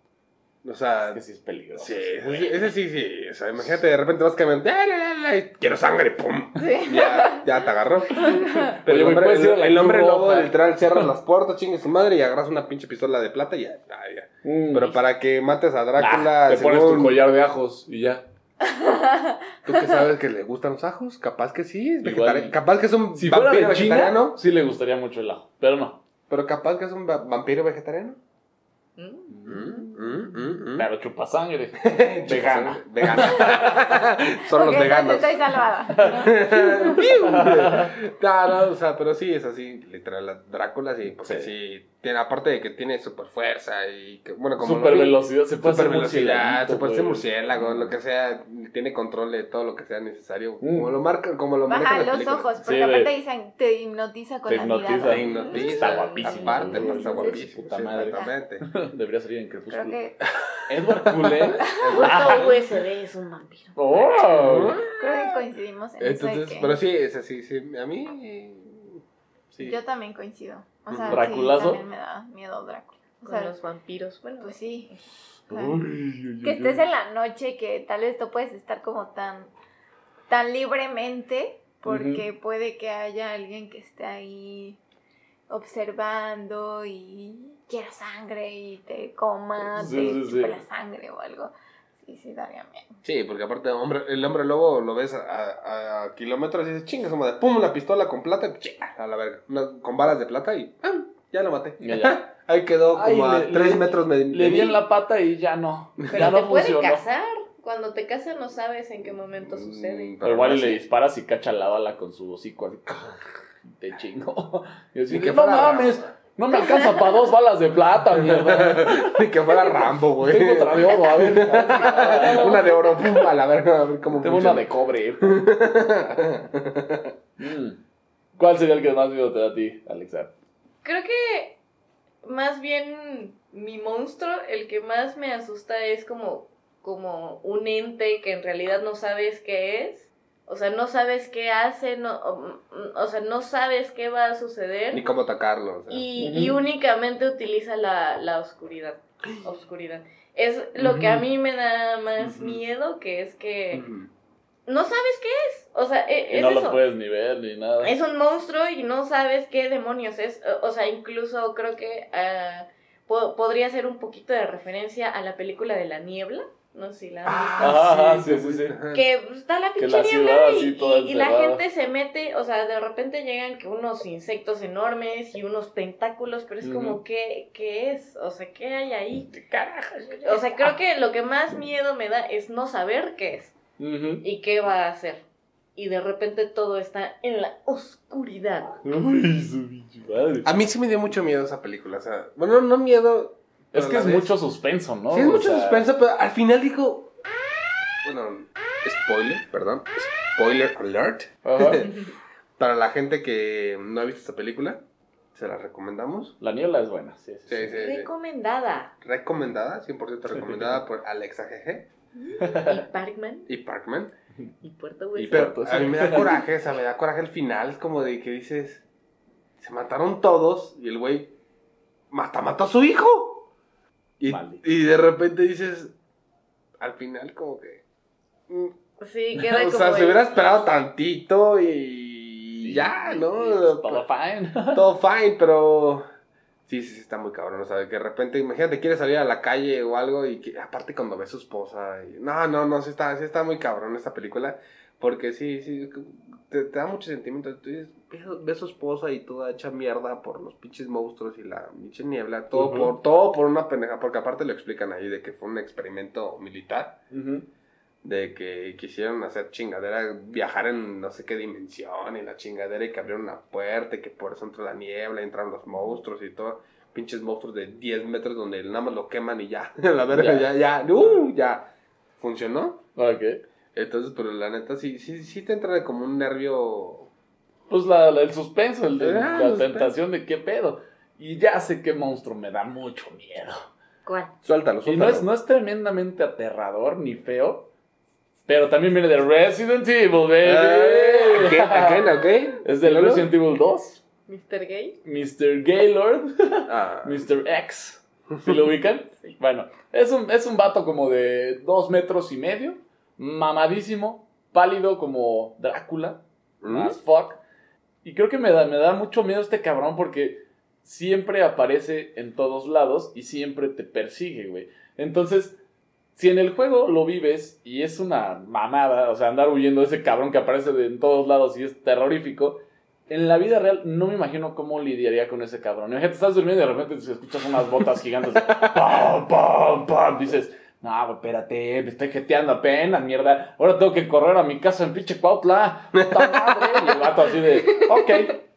O sea, Es que sí es peligroso. sí, ese, ese sí, sí. O sea, imagínate, de repente vas caminando, "Ah, la, la, la", y quiero sangre, pum. Sí. Ya, ya te agarró. Pero Oye, el hombre, el, la el hombre lobo literal cierra las puertas, chingue su madre y agarras una pinche pistola de plata y ya. ya, ya. Mm. Pero para que mates a Drácula, Ah, te pones tu collar de ajos y ya. ¿Tú que sabes que le gustan los ajos? Capaz que sí, es Igual. vegetari- Capaz que es un Si fuera vampiro China, vegetariano. sí le gustaría mucho el ajo, pero no. Pero capaz que es un va- vampiro vegetariano. Mm. Mm, mm, mm, mm. Pero chupa sangre. Vegana. Vegana. Son los veganos. Estoy salvada. no, no, o sea, pero sí es así, literal, la Drácula sí, porque Sí. sí, tiene, aparte de que tiene super fuerza y que, bueno, como Super velocidad. Se puede super hacer velocidad, se puede hacer murciélago, lo que sea, tiene control de todo lo que sea necesario, Mm. como lo marcan, como lo Baja los películas. ojos, porque Sí, aparte de- dicen, te hipnotiza con Te la hipnotiza. mirada. Te hipnotiza, Está guapísimo, Aparte, aparte está guapísimo. Puta sí, madre. exactamente. Debería salir en Creo Crepúsculo. que, Edward Cullen. Puto USB es un vampiro. ¡Oh! creo que coincidimos en eso Entonces, que pero sí, es así, sí, a mí, sí. yo también coincido. O sea, ¿Draculazo? sí, también me da miedo Drácula. O Con sea, los vampiros. Bueno, pues sí. Uy, uy, uy, Que uy. estés en la noche, que tal vez tú puedes estar como tan, tan libremente, porque puede que haya alguien que esté ahí observando y quiera sangre y te coma, Sí, te sí, sí. la sangre o algo. Sí, sí, daría miedo. Sí, porque aparte hombre, el hombre lobo lo ves a, a- a kilómetros y dices, chinga, como de pum, una pistola con plata, y chinga, a la verga. Una- con balas de plata y ¡pam! ya lo maté. Ya, ya. Ahí quedó Ay, como a le- 3 le- metros de, Le de di mí. en la pata y ya no. pero ya te no puede funcionó. casar. Cuando te casas no sabes en qué momento sucede. Mm, Pero igual le disparas y cacha la bala con su hocico así. Te chingo. Y así, no mames, no me alcanza para dos balas de plata, mierda. Ni que fuera Rambo, güey. Tengo otra de oro, a ver. una de oro, pum, a la verga, a ver cómo Tengo una de cobre. Mm. ¿Cuál sería el que más miedo te da a ti, Alexa? Creo que más bien mi monstruo, el que más me asusta es como, como un ente que en realidad no sabes qué es. O sea, no sabes qué hace, no, o, o sea, no sabes qué va a suceder. Ni cómo atacarlo. o sea. y, y únicamente utiliza la, la oscuridad. Oscuridad. Es lo que a mí me da más miedo, que es que no sabes qué es. O sea, e- Y es no eso. lo puedes ni ver ni nada. Es un monstruo y no sabes qué demonios es. O- O sea, incluso creo que ah, po- podría ser un poquito de referencia a la película de la niebla. No sé si la han visto. Ajá, sí, sí, sí. Que pues, está la Que pinche la niebla ciudad y, y- y la gente se mete, o sea, de repente llegan que unos insectos enormes y unos tentáculos, pero es como. ¿qué, ¿qué es? O sea, ¿qué hay ahí? ¿Qué carajo? O sea, creo que lo que más miedo me da es no saber qué es y qué va a hacer. Y de repente todo está en la oscuridad. Uy, su madre. A mí sí me dio mucho miedo esa película. O sea, bueno, no miedo. Es que es vez- mucho suspenso, ¿no? Sí, es O mucho sea, suspenso, pero al final dijo. Bueno, spoiler, perdón. Spoiler alert. Ajá. Para la gente que no ha visto esta película, se la recomendamos. La niebla es buena, sí, sí. Sí, sí. sí, sí. Recomendada. Recomendada, 100% recomendada por Alexa GG Y Parkman y Parkman. y Puerto Y Hueso. Pero Puerto, a mí me da coraje, o sea, me da coraje el final. Es como de que dices: Se mataron todos y el güey hasta mató a su hijo. Y, de repente dices: Al final, como que. mm, Sí, queda o como. sea, se el- hubiera esperado tantito y ya, ¿no? y, pues, todo fine. Todo fine, pero sí, sí, sí, está muy cabrón. O sea, que de repente, imagínate, quieres salir a la calle o algo y que, aparte cuando ve a su esposa. y- no, no, no, sí está, sí está muy cabrón esta película. Porque sí, sí, te, te da mucho sentimiento. Tú dices, ve, a su esposa y toda hecha mierda por los pinches monstruos y la pinche niebla. Todo, por, todo por una pendeja. Porque aparte lo explican ahí de que fue un experimento militar de que quisieron hacer chingadera, viajar en no sé qué dimensión y la chingadera y que abrieron una puerta y que por eso entró la niebla, entraron los monstruos y todo, pinches monstruos de 10 metros donde nada más lo queman y ya, la verga, ya, Ya. ya, uh, ya, funcionó. Ok. Entonces, pero la neta sí, sí, sí te entra como un nervio... Pues la, la- el suspenso, el de, Ah, la suspenso. tentación de qué pedo. Y ya sé qué monstruo me da mucho miedo. ¿Cuál? Suéltalo, Y suéltalo. no es, no es tremendamente aterrador ni feo, pero también viene de Resident Evil, baby. ¿qué? ¿Again, again? Es del ¿Luego? Resident Evil 2. ¿Mr. Gay? Mr. Gaylord, Ah, Mr. X. ¿Sí lo ubican? Sí. Bueno, es un, es un vato como de dos metros y medio, mamadísimo, pálido como Drácula, ¿Mm? as fuck. Y creo que me da, me da mucho miedo este cabrón porque siempre aparece en todos lados y siempre te persigue, güey. Entonces, si en el juego lo vives y es una mamada, o sea, andar huyendo de ese cabrón que aparece de- en todos lados y es terrorífico, en la vida real no me imagino cómo lidiaría con ese cabrón. Imagínate, estás durmiendo y de repente escuchas unas botas gigantes. ¡Pam, pam, pam! Dices, no, güey, espérate, me estoy jeteando apenas, mierda. Ahora tengo que correr a mi casa en pinche Cuautla. ¡Puta madre! Y el vato así de, ok,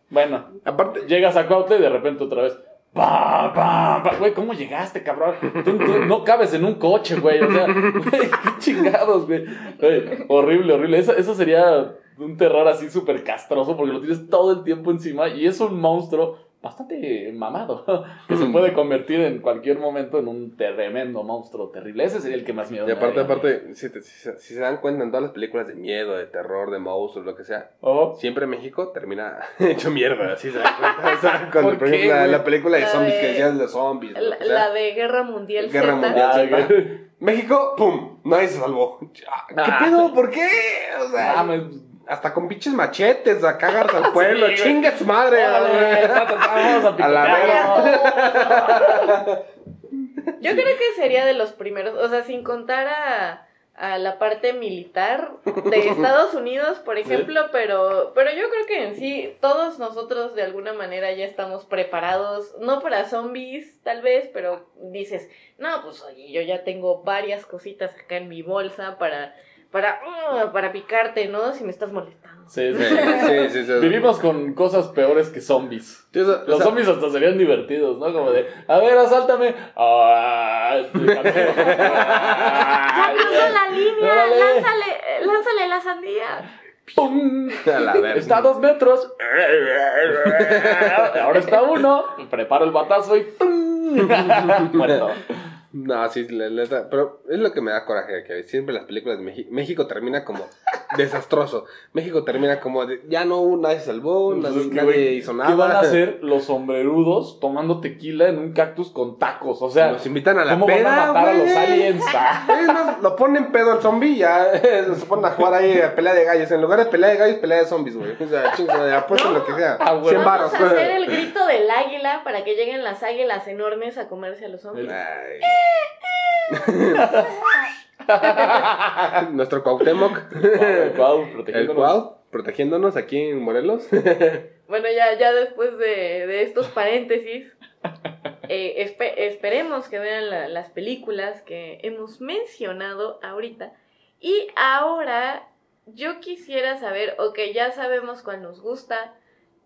bueno. Aparte, Llegas a Cuautla y de repente otra vez. ¡Pam, pam, pam! Güey, ¿cómo llegaste, cabrón? Tú, tú no cabes en un coche, güey. O sea, güey, qué chingados, güey. Güey, Horrible, horrible. Eso, eso sería un terror así súper castroso porque lo tienes todo el tiempo encima y es un monstruo bastante mamado que se puede convertir en cualquier momento en un tremendo monstruo terrible. Ese sería el que más miedo y me aparte, daría. aparte, si, te- si se- si se dan cuenta en todas las películas de miedo, de terror, de monstruos, lo que sea, Oh, siempre México termina hecho mierda. Así se dan cuenta. O sea, cuando, ¿Por ejemplo, la, película de La zombies de- que decías de zombies. La, que sea. la de Guerra Mundial Guerra Z. Mundial. ah. México, ¡pum! Nadie se salvó. Ah, ¿Qué Ah. pedo? ¿Por qué? O sea, Mames. Hasta con pinches machetes a cagar al pueblo. güey. ¡Chingue su madre! Órale, vamos a A la picotear. Yo creo que sería de los primeros, o sea, sin contar a, a la parte militar de Estados Unidos, por ejemplo, pero, pero yo creo que en sí todos nosotros de alguna manera ya estamos preparados, no para zombies tal vez, pero dices, no, pues oye, yo ya tengo varias cositas acá en mi bolsa para, para, uh, para picarte, ¿no? Si me estás molestando. Sí, Sí, sí. sí, sí, sí. Vivimos con cosas peores que zombies. Sí, o Los sea, zombies hasta serían divertidos, ¿no? Como de, a ver, asáltame. Ah, ¡Ya cruzó la línea! Órale. ¡Lánzale, lánzale la sandía! ¡Pum! A la verga. Está a dos metros. Ahora está uno. Preparo el batazo y ¡tum! Muerto. No, sí, la neta, pero es lo que me da coraje, que siempre las películas de México, México termina como desastroso. México termina como de, ya no nadie salvó, Pues nadie, es que, nadie hizo ¿Qué nada. van a hacer los sombrerudos tomando tequila en un cactus con tacos? O sea, Nos invitan a la ¿cómo peda, van a matar a los aliens? Ah. Eh, no, lo ponen pedo al zombie y ya se ponen a jugar ahí a pelea de gallos. En lugar de pelea de gallos, pelea de zombies, güey. O sea, chingos, apuesten lo que sea. Ah. 100 Vamos a hacer el grito del águila para que lleguen las águilas enormes a comerse a los hombres. Ay. Nuestro Cuauhtémoc. Cuau, El. Cuau, protegiéndonos aquí en Morelos. Bueno, ya, ya después de, de estos paréntesis, eh, espe- esperemos que vean la- las películas que hemos mencionado ahorita. Y ahora yo quisiera saber, ok, ya sabemos cuál nos gusta,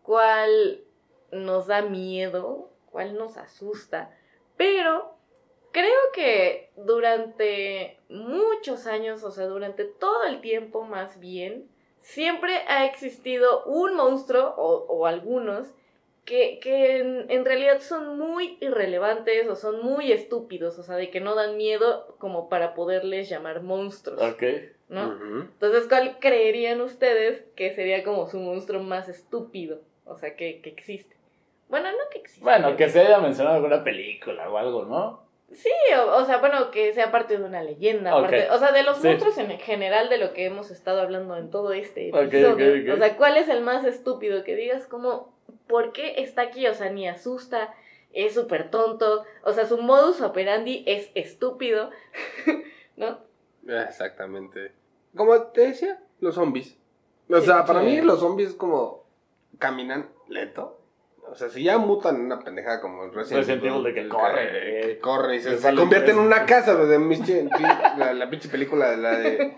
cuál nos da miedo, cuál nos asusta, pero creo que durante muchos años, o sea, durante todo el tiempo más bien, siempre ha existido un monstruo o, o algunos que, que en, en realidad son muy irrelevantes o son muy estúpidos, o sea, de que no dan miedo como para poderles llamar monstruos, Ok. ¿no? Entonces, ¿cuál creerían ustedes que sería como su monstruo más estúpido? O sea, que, que existe. Bueno, no que existe. Bueno, que se haya mencionado alguna película o algo, ¿no? Sí, o, o sea, bueno, que sea parte de una leyenda. Ok. parte- o sea, de los Sí. monstruos en general de lo que hemos estado hablando en todo este episodio. ok, ok. O sea, ¿cuál es el más estúpido? Que digas como, ¿por qué está aquí? O sea, ni asusta, es súper tonto. O sea, su modus operandi es estúpido. ¿No? Exactamente. Como te decía, los zombies. O Sí, sea, para sí. mí los zombies como caminan lento. O sea, si ya mutan en una pendejada como el Resident, Resident Evil de que corre, Que, eh. que corre y se, se convierte en una casa, de la, la pinche película de la de...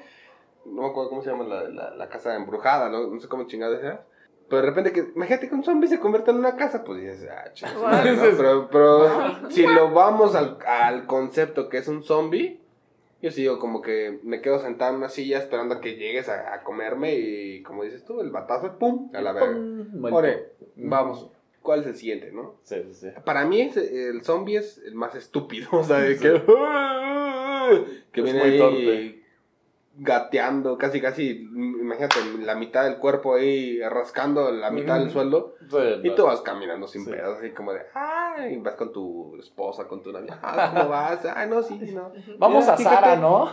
No me acuerdo cómo se llama la, la, la casa embrujada, ¿no? no sé cómo chingada era. Pero de repente, que, imagínate que un zombie se convierte en una casa, pues dices, ah, chingada, Wow. madre, ¿no? Pero, pero si lo vamos al, al concepto que es un zombie, yo sí digo como que me quedo sentado en una silla esperando a que llegues a, a comerme y como dices tú, el batazo, pum, a la verga. Ore, vamos, ¿cuál es el siguiente, no? Sí, sí, sí. Para mí es- el zombie es el más estúpido, o sea, de Sí. que, que Es viene muy ahí gateando, casi casi, imagínate, la mitad del cuerpo ahí rascando la mitad del Ujú. suelo Sí, y tú vas caminando sin Sí. pedos, así como de, ay, vas con tu esposa, con tu novia, ah, ¿cómo vas? Ay, no, sí, no. Vamos a Sara. ¿no?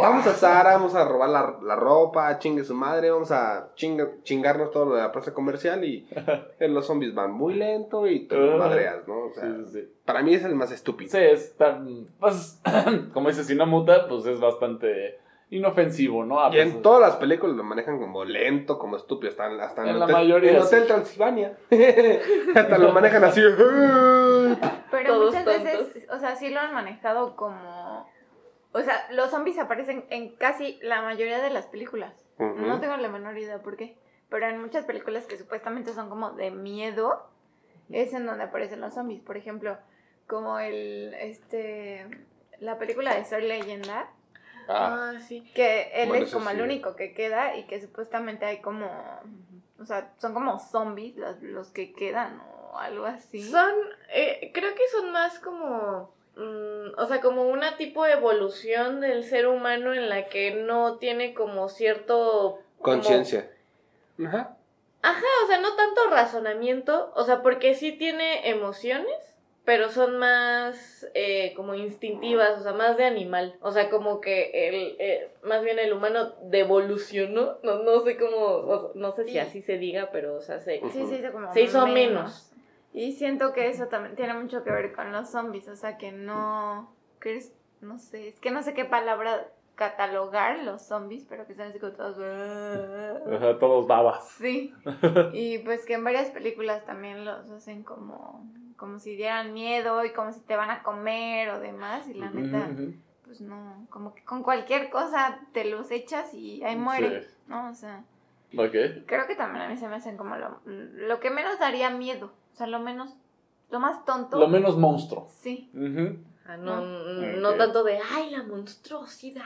Vamos a Sara, vamos a robar la, la ropa, chingue su madre, vamos a chinga- chingarnos todo lo de la plaza comercial y eh, los zombies van muy lento y los Ah. madreas, ¿no? O sea, sí. para mí es el más estúpido. Sí, es tan. Pues, como dices, si no muta, pues es bastante inofensivo, ¿no? A Y en todas las películas lo manejan como lento, como estúpido. Hasta, hasta En la Hotel, mayoría, en Hotel sí. Transilvania. hasta lo manejan así. Pero Todos muchas tontos. veces, o sea, sí lo han manejado como... O sea, los zombies aparecen en casi la mayoría de las películas. No tengo la menor idea por qué. Pero en muchas películas que supuestamente son como de miedo, es en donde aparecen los zombies. Por ejemplo, como el, este, la película de Soy Leyenda, Ah, Ah, sí. que él Bueno, es como el sí. único que queda y que supuestamente hay como, o sea, son como zombies los, los que quedan o algo así. Son, eh, creo que son más como, mm, o sea, como una tipo de evolución del ser humano en la que no tiene como cierto... como- conciencia. Ajá. Ajá, o sea, no tanto razonamiento, o sea, porque sí tiene emociones, pero son más eh, como instintivas, o sea, más de animal. O sea, como que el, eh, más bien el humano devolucionó, no, no sé cómo, o- no sé si Sí. así se diga, pero o sea, se... Sí, se hizo como Se hizo menos. Y siento que eso también tiene mucho que ver con los zombies, o sea, que no, que es, no sé, es que no sé qué palabra catalogar los zombies, pero que están así como todos... Ajá, todos babas. Sí, y pues que en varias películas también los hacen como, como si dieran miedo y como si te van a comer o demás, y la neta, pues no, como que con cualquier cosa te los echas y ahí muere, Sí. ¿no? O sea... Ok. Y creo que también a mí se me hacen como lo, lo que menos daría miedo. O sea, lo menos, lo más tonto. Lo menos monstruo. Sí. Ah, no, No. tanto de, ay, la monstruosidad.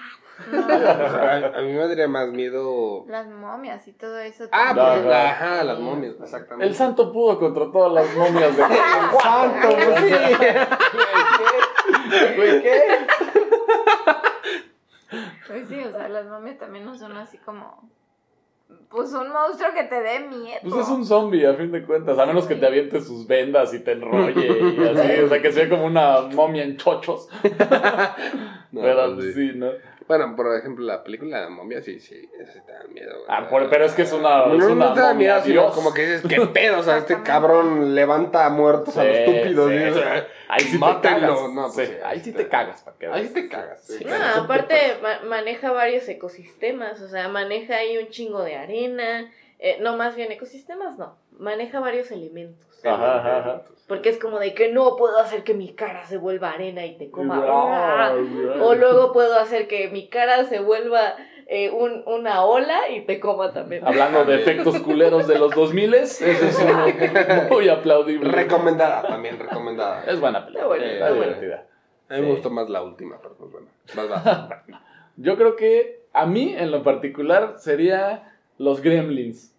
No, a, a mí me daría más miedo. las momias y todo eso. Ah, No, pues, ajá, las momias, exactamente. El santo pudo contra todas las momias de santo. Güey, ¿qué? Pues sí, o sea, las momias también no son así como. Pues un monstruo que te dé miedo. Pues es un zombie, a fin de cuentas. A menos que te aviente sus vendas y te enrolle y así. O sea, que sea como una momia en chochos. No, Pero pues, sí, ¿no? Bueno, por ejemplo, la película de momia, sí, sí, esa sí te da miedo. güey. Ah, por- pero es que es una. No, es una no te da miedo, sino como que dices, qué pedo, o sea, este cabrón levanta muertos a los estúpidos. sí, Ahí sí te cagas. No, pues Sí, ahí sí te cagas. para que Ahí sí te cagas. sí, Sí. No, claro. Eso te aparte ma- maneja varios ecosistemas, o sea, maneja ahí un chingo de arena, eh, no, más bien ecosistemas no, maneja varios elementos. Ajá, ajá, ajá. Porque es como de que no puedo hacer que mi cara se vuelva arena y te coma. O luego puedo hacer que mi cara se vuelva eh, un- una ola y te coma también. Hablando de efectos culeros de los 2000 eso es uno muy aplaudible. Recomendada, también recomendada. Es buena película. Está buena. divertida. A mí me gustó más la última, pero pues bueno. Vas, vas. Yo creo que a mí, en lo particular, sería los gremlins.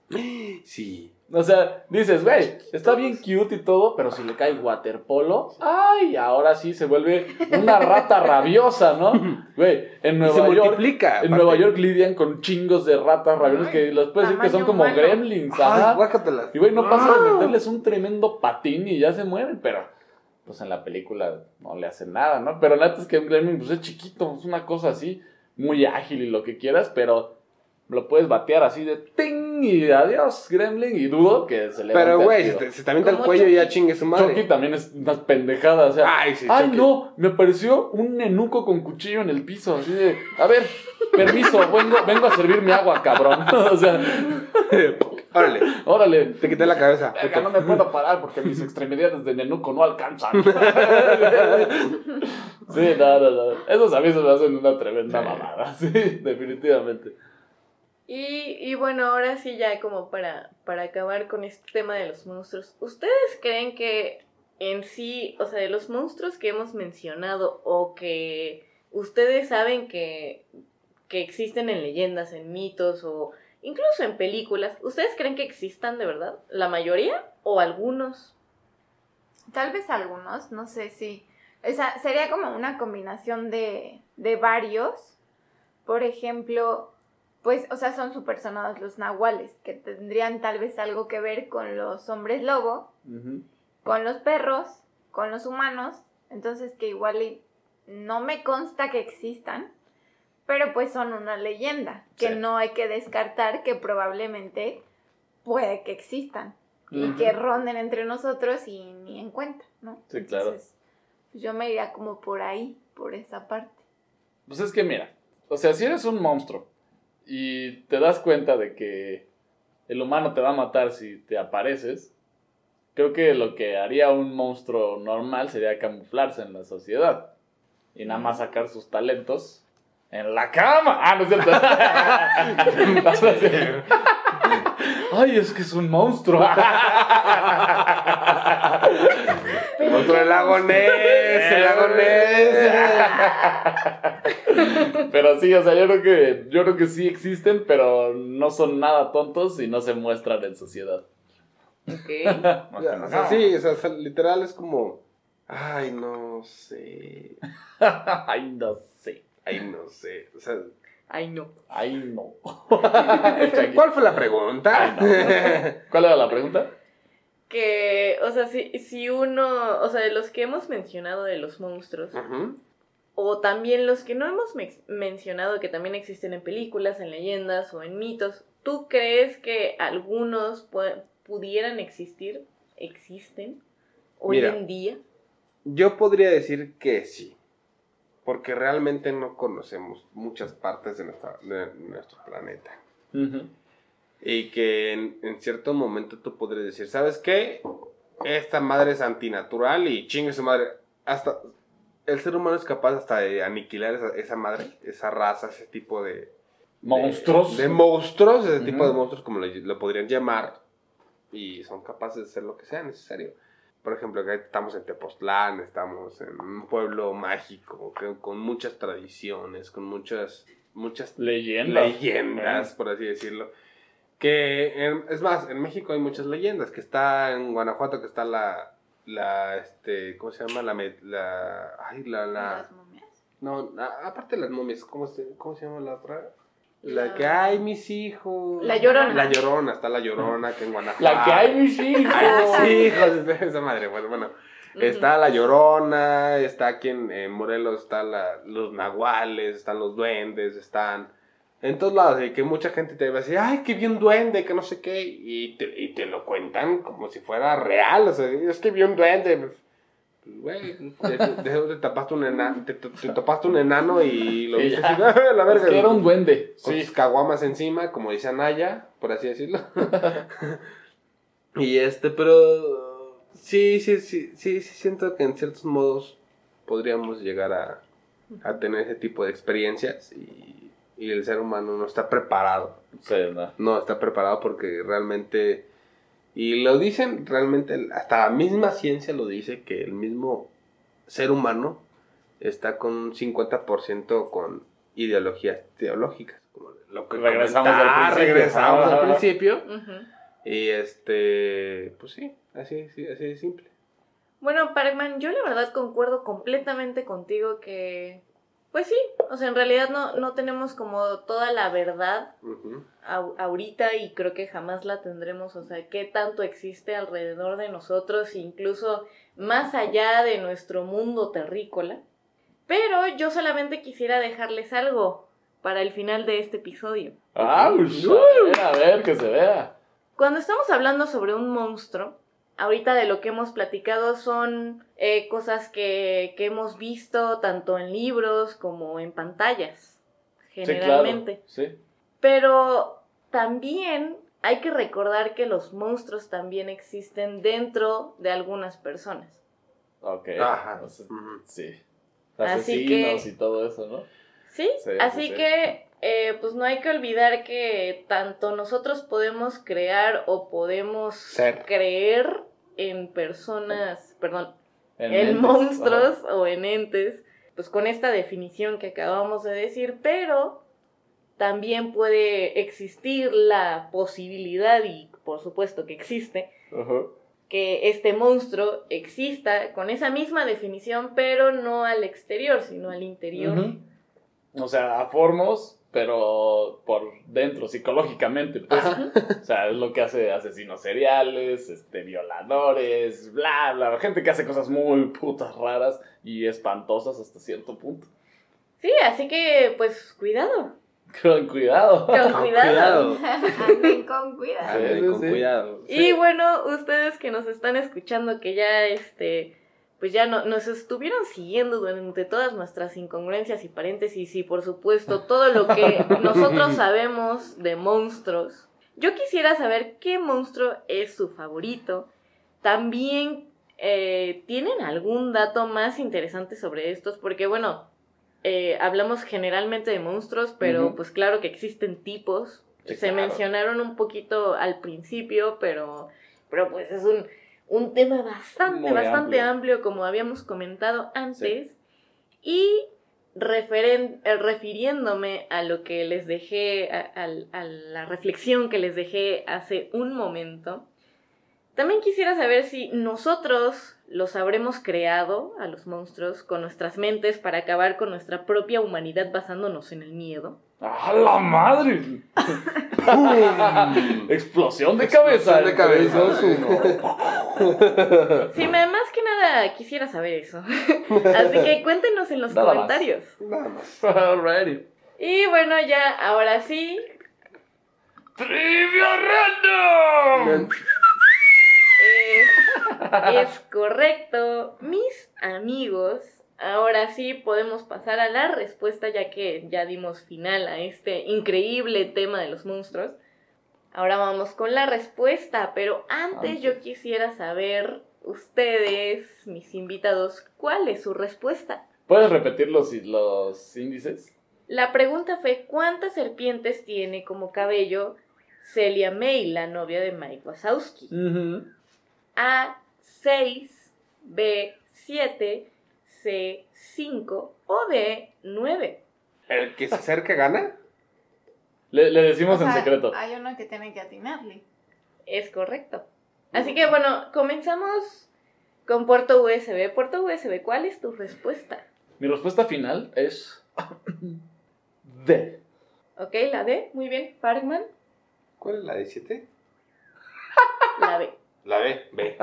Sí. O sea, dices, güey, está bien cute y todo, pero si le cae waterpolo, ay, ahora sí se vuelve una rata rabiosa, ¿no? Güey, en Y se Nueva York, multiplica. en. Nueva York lidian con chingos de ratas rabiosas que los puedes decir que son como humano. gremlins, ajá. Y güey, no pasa de Ah. meterles un tremendo patín y ya se mueren, pero pues en la película no le hacen nada, ¿no? Pero la neta es que un gremlin pues es chiquito, es una cosa así, muy ágil y lo que quieras, pero lo puedes batear así de ting y adiós, gremlin, y dudo que se le Pero, güey, si te, si te avienta el cuello y ya Chucky. chingue su madre. Chucky también es una pendejada, o sea, Ay, sí, ay Chucky. no, me apareció un nenuco con cuchillo en el piso, así de, a ver, permiso, vengo, vengo a servirme agua, cabrón, o sea, Órale, órale, te quité la cabeza. Verga, no me puedo parar porque mis extremidades de nenuco no alcanzan. sí, no, no, no. Esos avisos me hacen una tremenda mamada. Sí, definitivamente. Y, y bueno, ahora sí ya como para, para acabar con este tema de los monstruos, ¿ustedes creen que en sí, o sea, de los monstruos que hemos mencionado o que ustedes saben que, que existen en leyendas, en mitos o incluso en películas, ¿ustedes creen que existan de verdad? ¿La mayoría o algunos? Tal vez algunos, no sé si. O sea, sería como una combinación de, de varios. Por ejemplo, pues, o sea, son súper sonados los nahuales, que tendrían tal vez algo que ver con los hombres lobo, con los perros, con los humanos. Entonces, que igual no me consta que existan, pero pues son una leyenda, que Sí. no hay que descartar que probablemente puede que existan y que ronden entre nosotros y ni en cuenta, ¿no? Sí, claro. Entonces, pues yo me iría como por ahí, por esa parte. Pues es que mira, O sea, si eres un monstruo y te das cuenta de que el humano te va a matar si te apareces, creo que lo que haría un monstruo normal sería camuflarse en la sociedad y nada más sacar sus talentos en la cama. Ah, no es cierto. Ay, es que es un monstruo. Otro el lago Ness, el lago Ness. Pero sí, o sea, yo creo que yo creo que sí existen, pero no son nada tontos y no se muestran en sociedad. Ok. O sea, sí, o sea, literal es como. Ay, no sé. Ay, no sé. Ay, no sé. O sea, Ay, no. Ay, no. ¿cuál fue la pregunta? ¿Cuál era la pregunta? Que, o sea, si, si uno, o sea, de los que hemos mencionado de los monstruos, o también los que no hemos mencionado, que también existen en películas, en leyendas o en mitos, ¿tú crees que algunos pu- pudieran existir? ¿Existen? Hoy Mira. en día. Yo podría decir que sí. Porque realmente no conocemos muchas partes de, nuestra- de nuestro planeta. Y que en, en cierto momento tú podrías decir, ¿sabes qué? Esta madre es antinatural y chingue su madre. Hasta el ser humano es capaz hasta de aniquilar esa, esa madre, esa raza, ese tipo de... Monstruos. De, de monstruos, ese tipo Ujú. de monstruos como le- lo podrían llamar. Y son capaces de hacer lo que sea necesario. Por ejemplo, acá estamos en Tepoztlán, estamos en un pueblo mágico, que- con muchas tradiciones, con muchas, muchas Leyenda. leyendas, por así decirlo. Que en- es más, en México hay muchas leyendas. Que está en Guanajuato, que está la, la, este, ¿cómo se llama? La, la, ay, la, la, Las momias. no, a- aparte de las momias, ¿cómo se, cómo se llama la otra? La que, ay, mis hijos. La Llorona. La llorona, está la llorona que en Guanajuato. La que hay mis hijos. Ay, mis hijos, esa madre, bueno, bueno. Está la Llorona, está aquí en, en Morelos, está la- los nahuales, están los duendes, están en todos lados. Y que mucha gente te va a decir, ay, qué bien duende, que no sé qué. Y te, y te lo cuentan como si fuera real. O sea, es que vi un duende. Pues, Güey, de, de eso te tapaste un enano, te, te- te topaste un enano y lo viste así, "Ah, la Es verga. que era un duende. Con Sí. sus caguamas encima, como dice Anaya, por así decirlo. y este, pero sí, sí, sí, sí, sí siento que en ciertos modos podríamos llegar a, a tener ese tipo de experiencias y, y el ser humano no está preparado. Sí, no. No está preparado porque realmente, y lo dicen realmente, hasta la misma ciencia lo dice, que el mismo ser humano está con un 50% con ideologías teológicas. Como lo que Regresamos al principio. regresamos al principio. Y este, pues sí, así, sí, así de simple. Bueno, Parkman, yo la verdad concuerdo completamente contigo que, pues sí, o sea, en realidad no, no tenemos como toda la verdad au- ahorita y creo que jamás la tendremos, o sea, qué tanto existe alrededor de nosotros, incluso más allá de nuestro mundo terrícola. Pero yo solamente quisiera dejarles algo para el final de este episodio. A ver, a ver, que se vea. Cuando estamos hablando sobre un monstruo, ahorita de lo que hemos platicado son eh, cosas que, que hemos visto tanto en libros como en pantallas, generalmente. Sí, claro. Pero también hay que recordar que los monstruos también existen dentro de algunas personas. Ok. Ajá. O sea, Ujú. sí. Así Asesinos que- y todo eso, ¿no? ¿Sí? Sí, Así sí, sí. que, eh, pues no hay que olvidar que tanto nosotros podemos crear o podemos Ser. creer en personas, perdón, en, monstruos o en entes, pues con esta definición que acabamos de decir, pero también puede existir la posibilidad, y por supuesto que existe, Ajá. Que este monstruo exista con esa misma definición, pero no al exterior, sino al interior. O sea, a formos, pero por dentro, psicológicamente, pues. O sea, es lo que hace asesinos seriales, este, violadores, bla, bla. Gente que hace cosas muy putas raras y espantosas hasta cierto punto. Sí, así que pues cuidado. Con cuidado. Con cuidado. Anden con cuidado. Anden Sí, con sí. cuidado. Y bueno, ustedes que nos están escuchando, que ya este, pues ya no, nos estuvieron siguiendo durante todas nuestras incongruencias y paréntesis y por supuesto todo lo que nosotros sabemos de monstruos. Yo quisiera saber qué monstruo es su favorito. También eh, tienen algún dato más interesante sobre estos, porque bueno, eh, hablamos generalmente de monstruos, pero pues claro que existen tipos. Sí, Se claro. mencionaron un poquito al principio, pero, pero pues es un, un tema bastante, Muy bastante amplio. amplio, como habíamos comentado antes. Y referen- eh, refiriéndome a lo que les dejé, a la reflexión que les dejé hace un momento, también quisiera saber si nosotros los habremos creado a los monstruos con nuestras mentes para acabar con nuestra propia humanidad basándonos en el miedo. ¡A la madre! Explosión de cabeza. Explosión de cabeza. Sí, me- más que nada quisiera saber eso. Así que cuéntenos en los Nada más. comentarios. Nada más. Alrighty. Y bueno, ya, ahora sí, ¡Trivia random! Eh, es correcto. Mis amigos, ahora sí podemos pasar a la respuesta ya que ya dimos final a este increíble tema de los monstruos. Ahora vamos con la respuesta, pero antes yo quisiera saber, ustedes, mis invitados, ¿cuál es su respuesta? ¿Puedes repetir los, los índices? La pregunta fue ¿cuántas serpientes tiene como cabello Celia May, la novia de Mike Wazowski? A 6, B 7, C 5 o D 9. ¿El que se acerca gana? Le, le decimos O en secreto. Hay uno que tiene que atinarle. Es correcto. Así que bueno, comenzamos con puerto USB. Puerto USB, ¿cuál es tu respuesta? Mi respuesta final es D. Ok, la D, muy bien. Parkman, ¿Cuál es la de 7? la B. La B. B.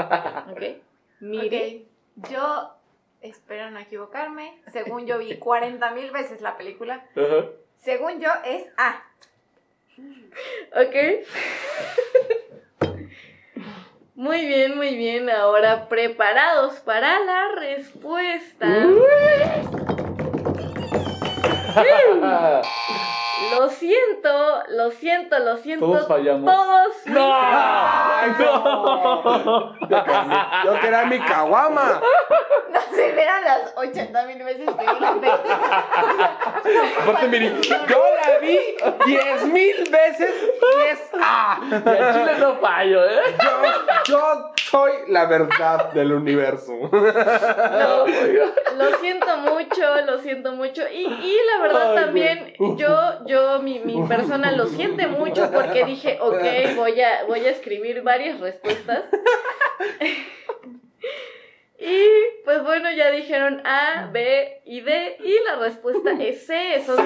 Ok. Mire, Yo espero no equivocarme. Según yo vi 40 mil veces la película. Según yo es A. ok. Muy bien, muy bien. Ahora preparados para la respuesta. Lo siento, lo siento, lo siento. Todos fallamos. Todos ¡No! ¡Ay, no! Yo quería mi caguama. No se verán las 80 mil veces que vi la película. Aparte, mire, yo la vi 10 mil veces y es A. Y al chile no fallo, ¿eh? Yo, yo soy la verdad del universo. No, lo siento mucho, lo siento mucho. Y, y la verdad Ay, también, yo, yo, mi, mi persona lo siente mucho porque dije, ok, voy a, voy a escribir varias respuestas. Y pues bueno, ya dijeron A, B y D. Y la respuesta es C. Son,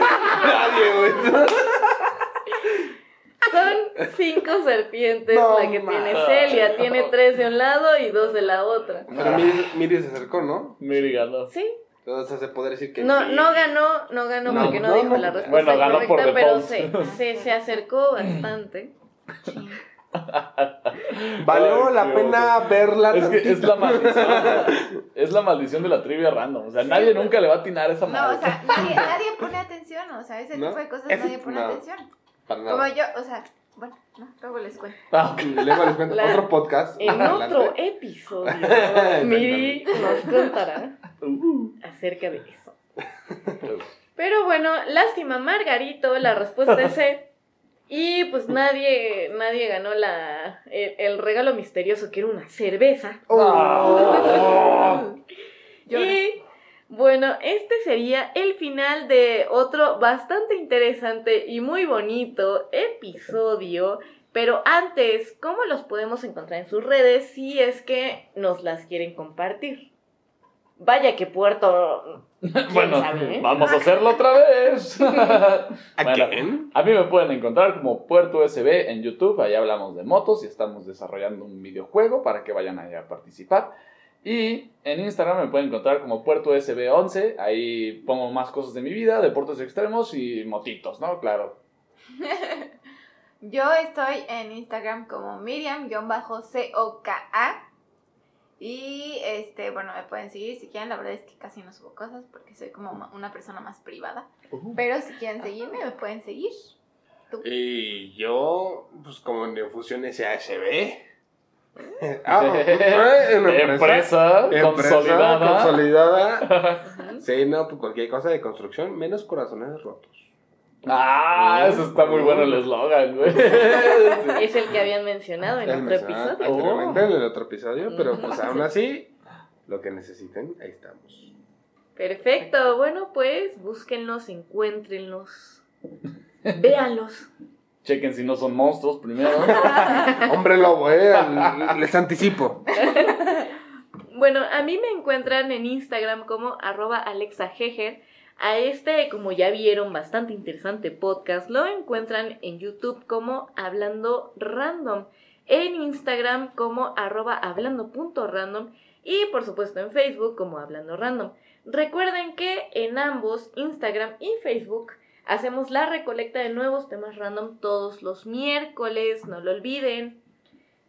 cinco serpientes No la que tiene. Celia. Tiene tres de un lado y dos de la otra. Pero Miri, Miri se acercó, ¿no? Miri ganó. Sí, Entonces se podría decir que. No, no ganó, no ganó No, porque no, no, dijo no. la respuesta Bueno, ganó por correcta, pero default. se, se, se acercó bastante. Valió la Dios. pena verla. Es que es la maldición. Es la maldición de la trivia random. O sea, nadie nunca le va a atinar esa No, madre. o sea, nadie, nadie pone atención. O sea, ese ¿No? tipo de cosas nadie pone no. atención. Para Como yo, o sea, bueno, no, luego les cuento. Ah. Luego les cuento La- otro podcast. En adelante. otro episodio, Miri nos contará acerca de eso. Pero bueno, lástima, Margarito, la respuesta es C. Y pues nadie, nadie ganó la, el, el regalo misterioso que era una cerveza. Oh. Y bueno, este sería el final de otro bastante interesante y muy bonito episodio. Pero antes, ¿cómo los podemos encontrar en sus redes si es que nos las quieren compartir? Vaya que Puerto... Bueno, sabe, eh? vamos a hacerlo otra vez. ¿A Bueno, quién? A mí me pueden encontrar como Puerto USB en YouTube, ahí hablamos de motos y estamos desarrollando un videojuego para que vayan allá a participar. Y en Instagram me pueden encontrar como Puerto USB11, ahí pongo más cosas de mi vida, deportes extremos y motitos, ¿no? Claro. Yo estoy en Instagram como Miriam-COKA. Y este, bueno, me pueden seguir si quieren. La verdad es que casi no subo cosas porque soy como una persona más privada. Pero si quieren seguirme, me pueden seguir. Y yo, pues como Neofusión SASB. Ah, eh, una Empresa, Empresa consolidada. consolidada. Sí, no, pues cualquier cosa de construcción, menos corazones rotos. Ah, eso está muy bueno el eslogan, güey. Es el que habían mencionado en El otro episodio. anteriormente en el otro episodio, pero pues aún así, lo que necesiten, ahí estamos. Perfecto, bueno, pues búsquenlos, encuéntrenlos, véanlos. Chequen si no son monstruos primero. Hombre lobo, eh, les anticipo. Bueno, a mí me encuentran en Instagram como arroba alexajejer. A este, como ya vieron, bastante interesante podcast, lo encuentran en YouTube como Hablando Random, en Instagram como arroba hablando.random y por supuesto en Facebook como Hablando Random. Recuerden que en ambos, Instagram y Facebook, hacemos la recolecta de nuevos temas random todos los miércoles, no lo olviden.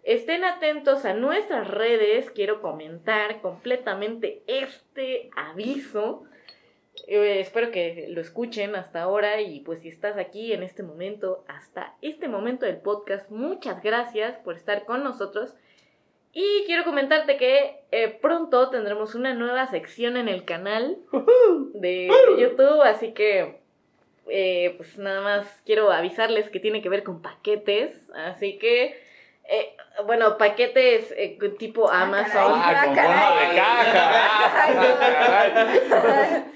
Estén atentos a nuestras redes, quiero comentar completamente este aviso. Eh, espero que lo escuchen hasta ahora y pues si estás aquí en este momento, hasta este momento del podcast, muchas gracias por estar con nosotros. Y quiero comentarte que eh, pronto tendremos una nueva sección en el canal de, de YouTube, así que eh, pues nada más quiero avisarles que tiene que ver con paquetes, así que eh, bueno, paquetes eh, tipo Amazon. Ah, con forma de caja.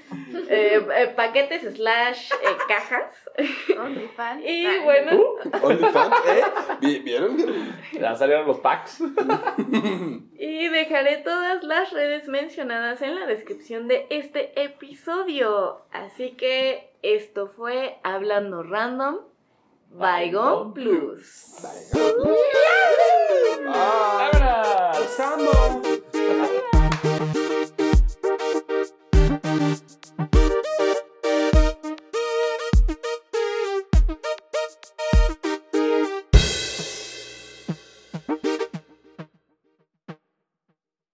Eh, eh, paquetes slash eh, cajas. OnlyFans. Y Ah, bueno, OnlyFans, ¿eh? ¿Vi- ¿Vieron? Ya salieron los packs. y dejaré todas las redes mencionadas en la descripción de este episodio. Así que esto fue Hablando Random. Bygone Plus. Ah, ¡Vámonos! ¡Los amo!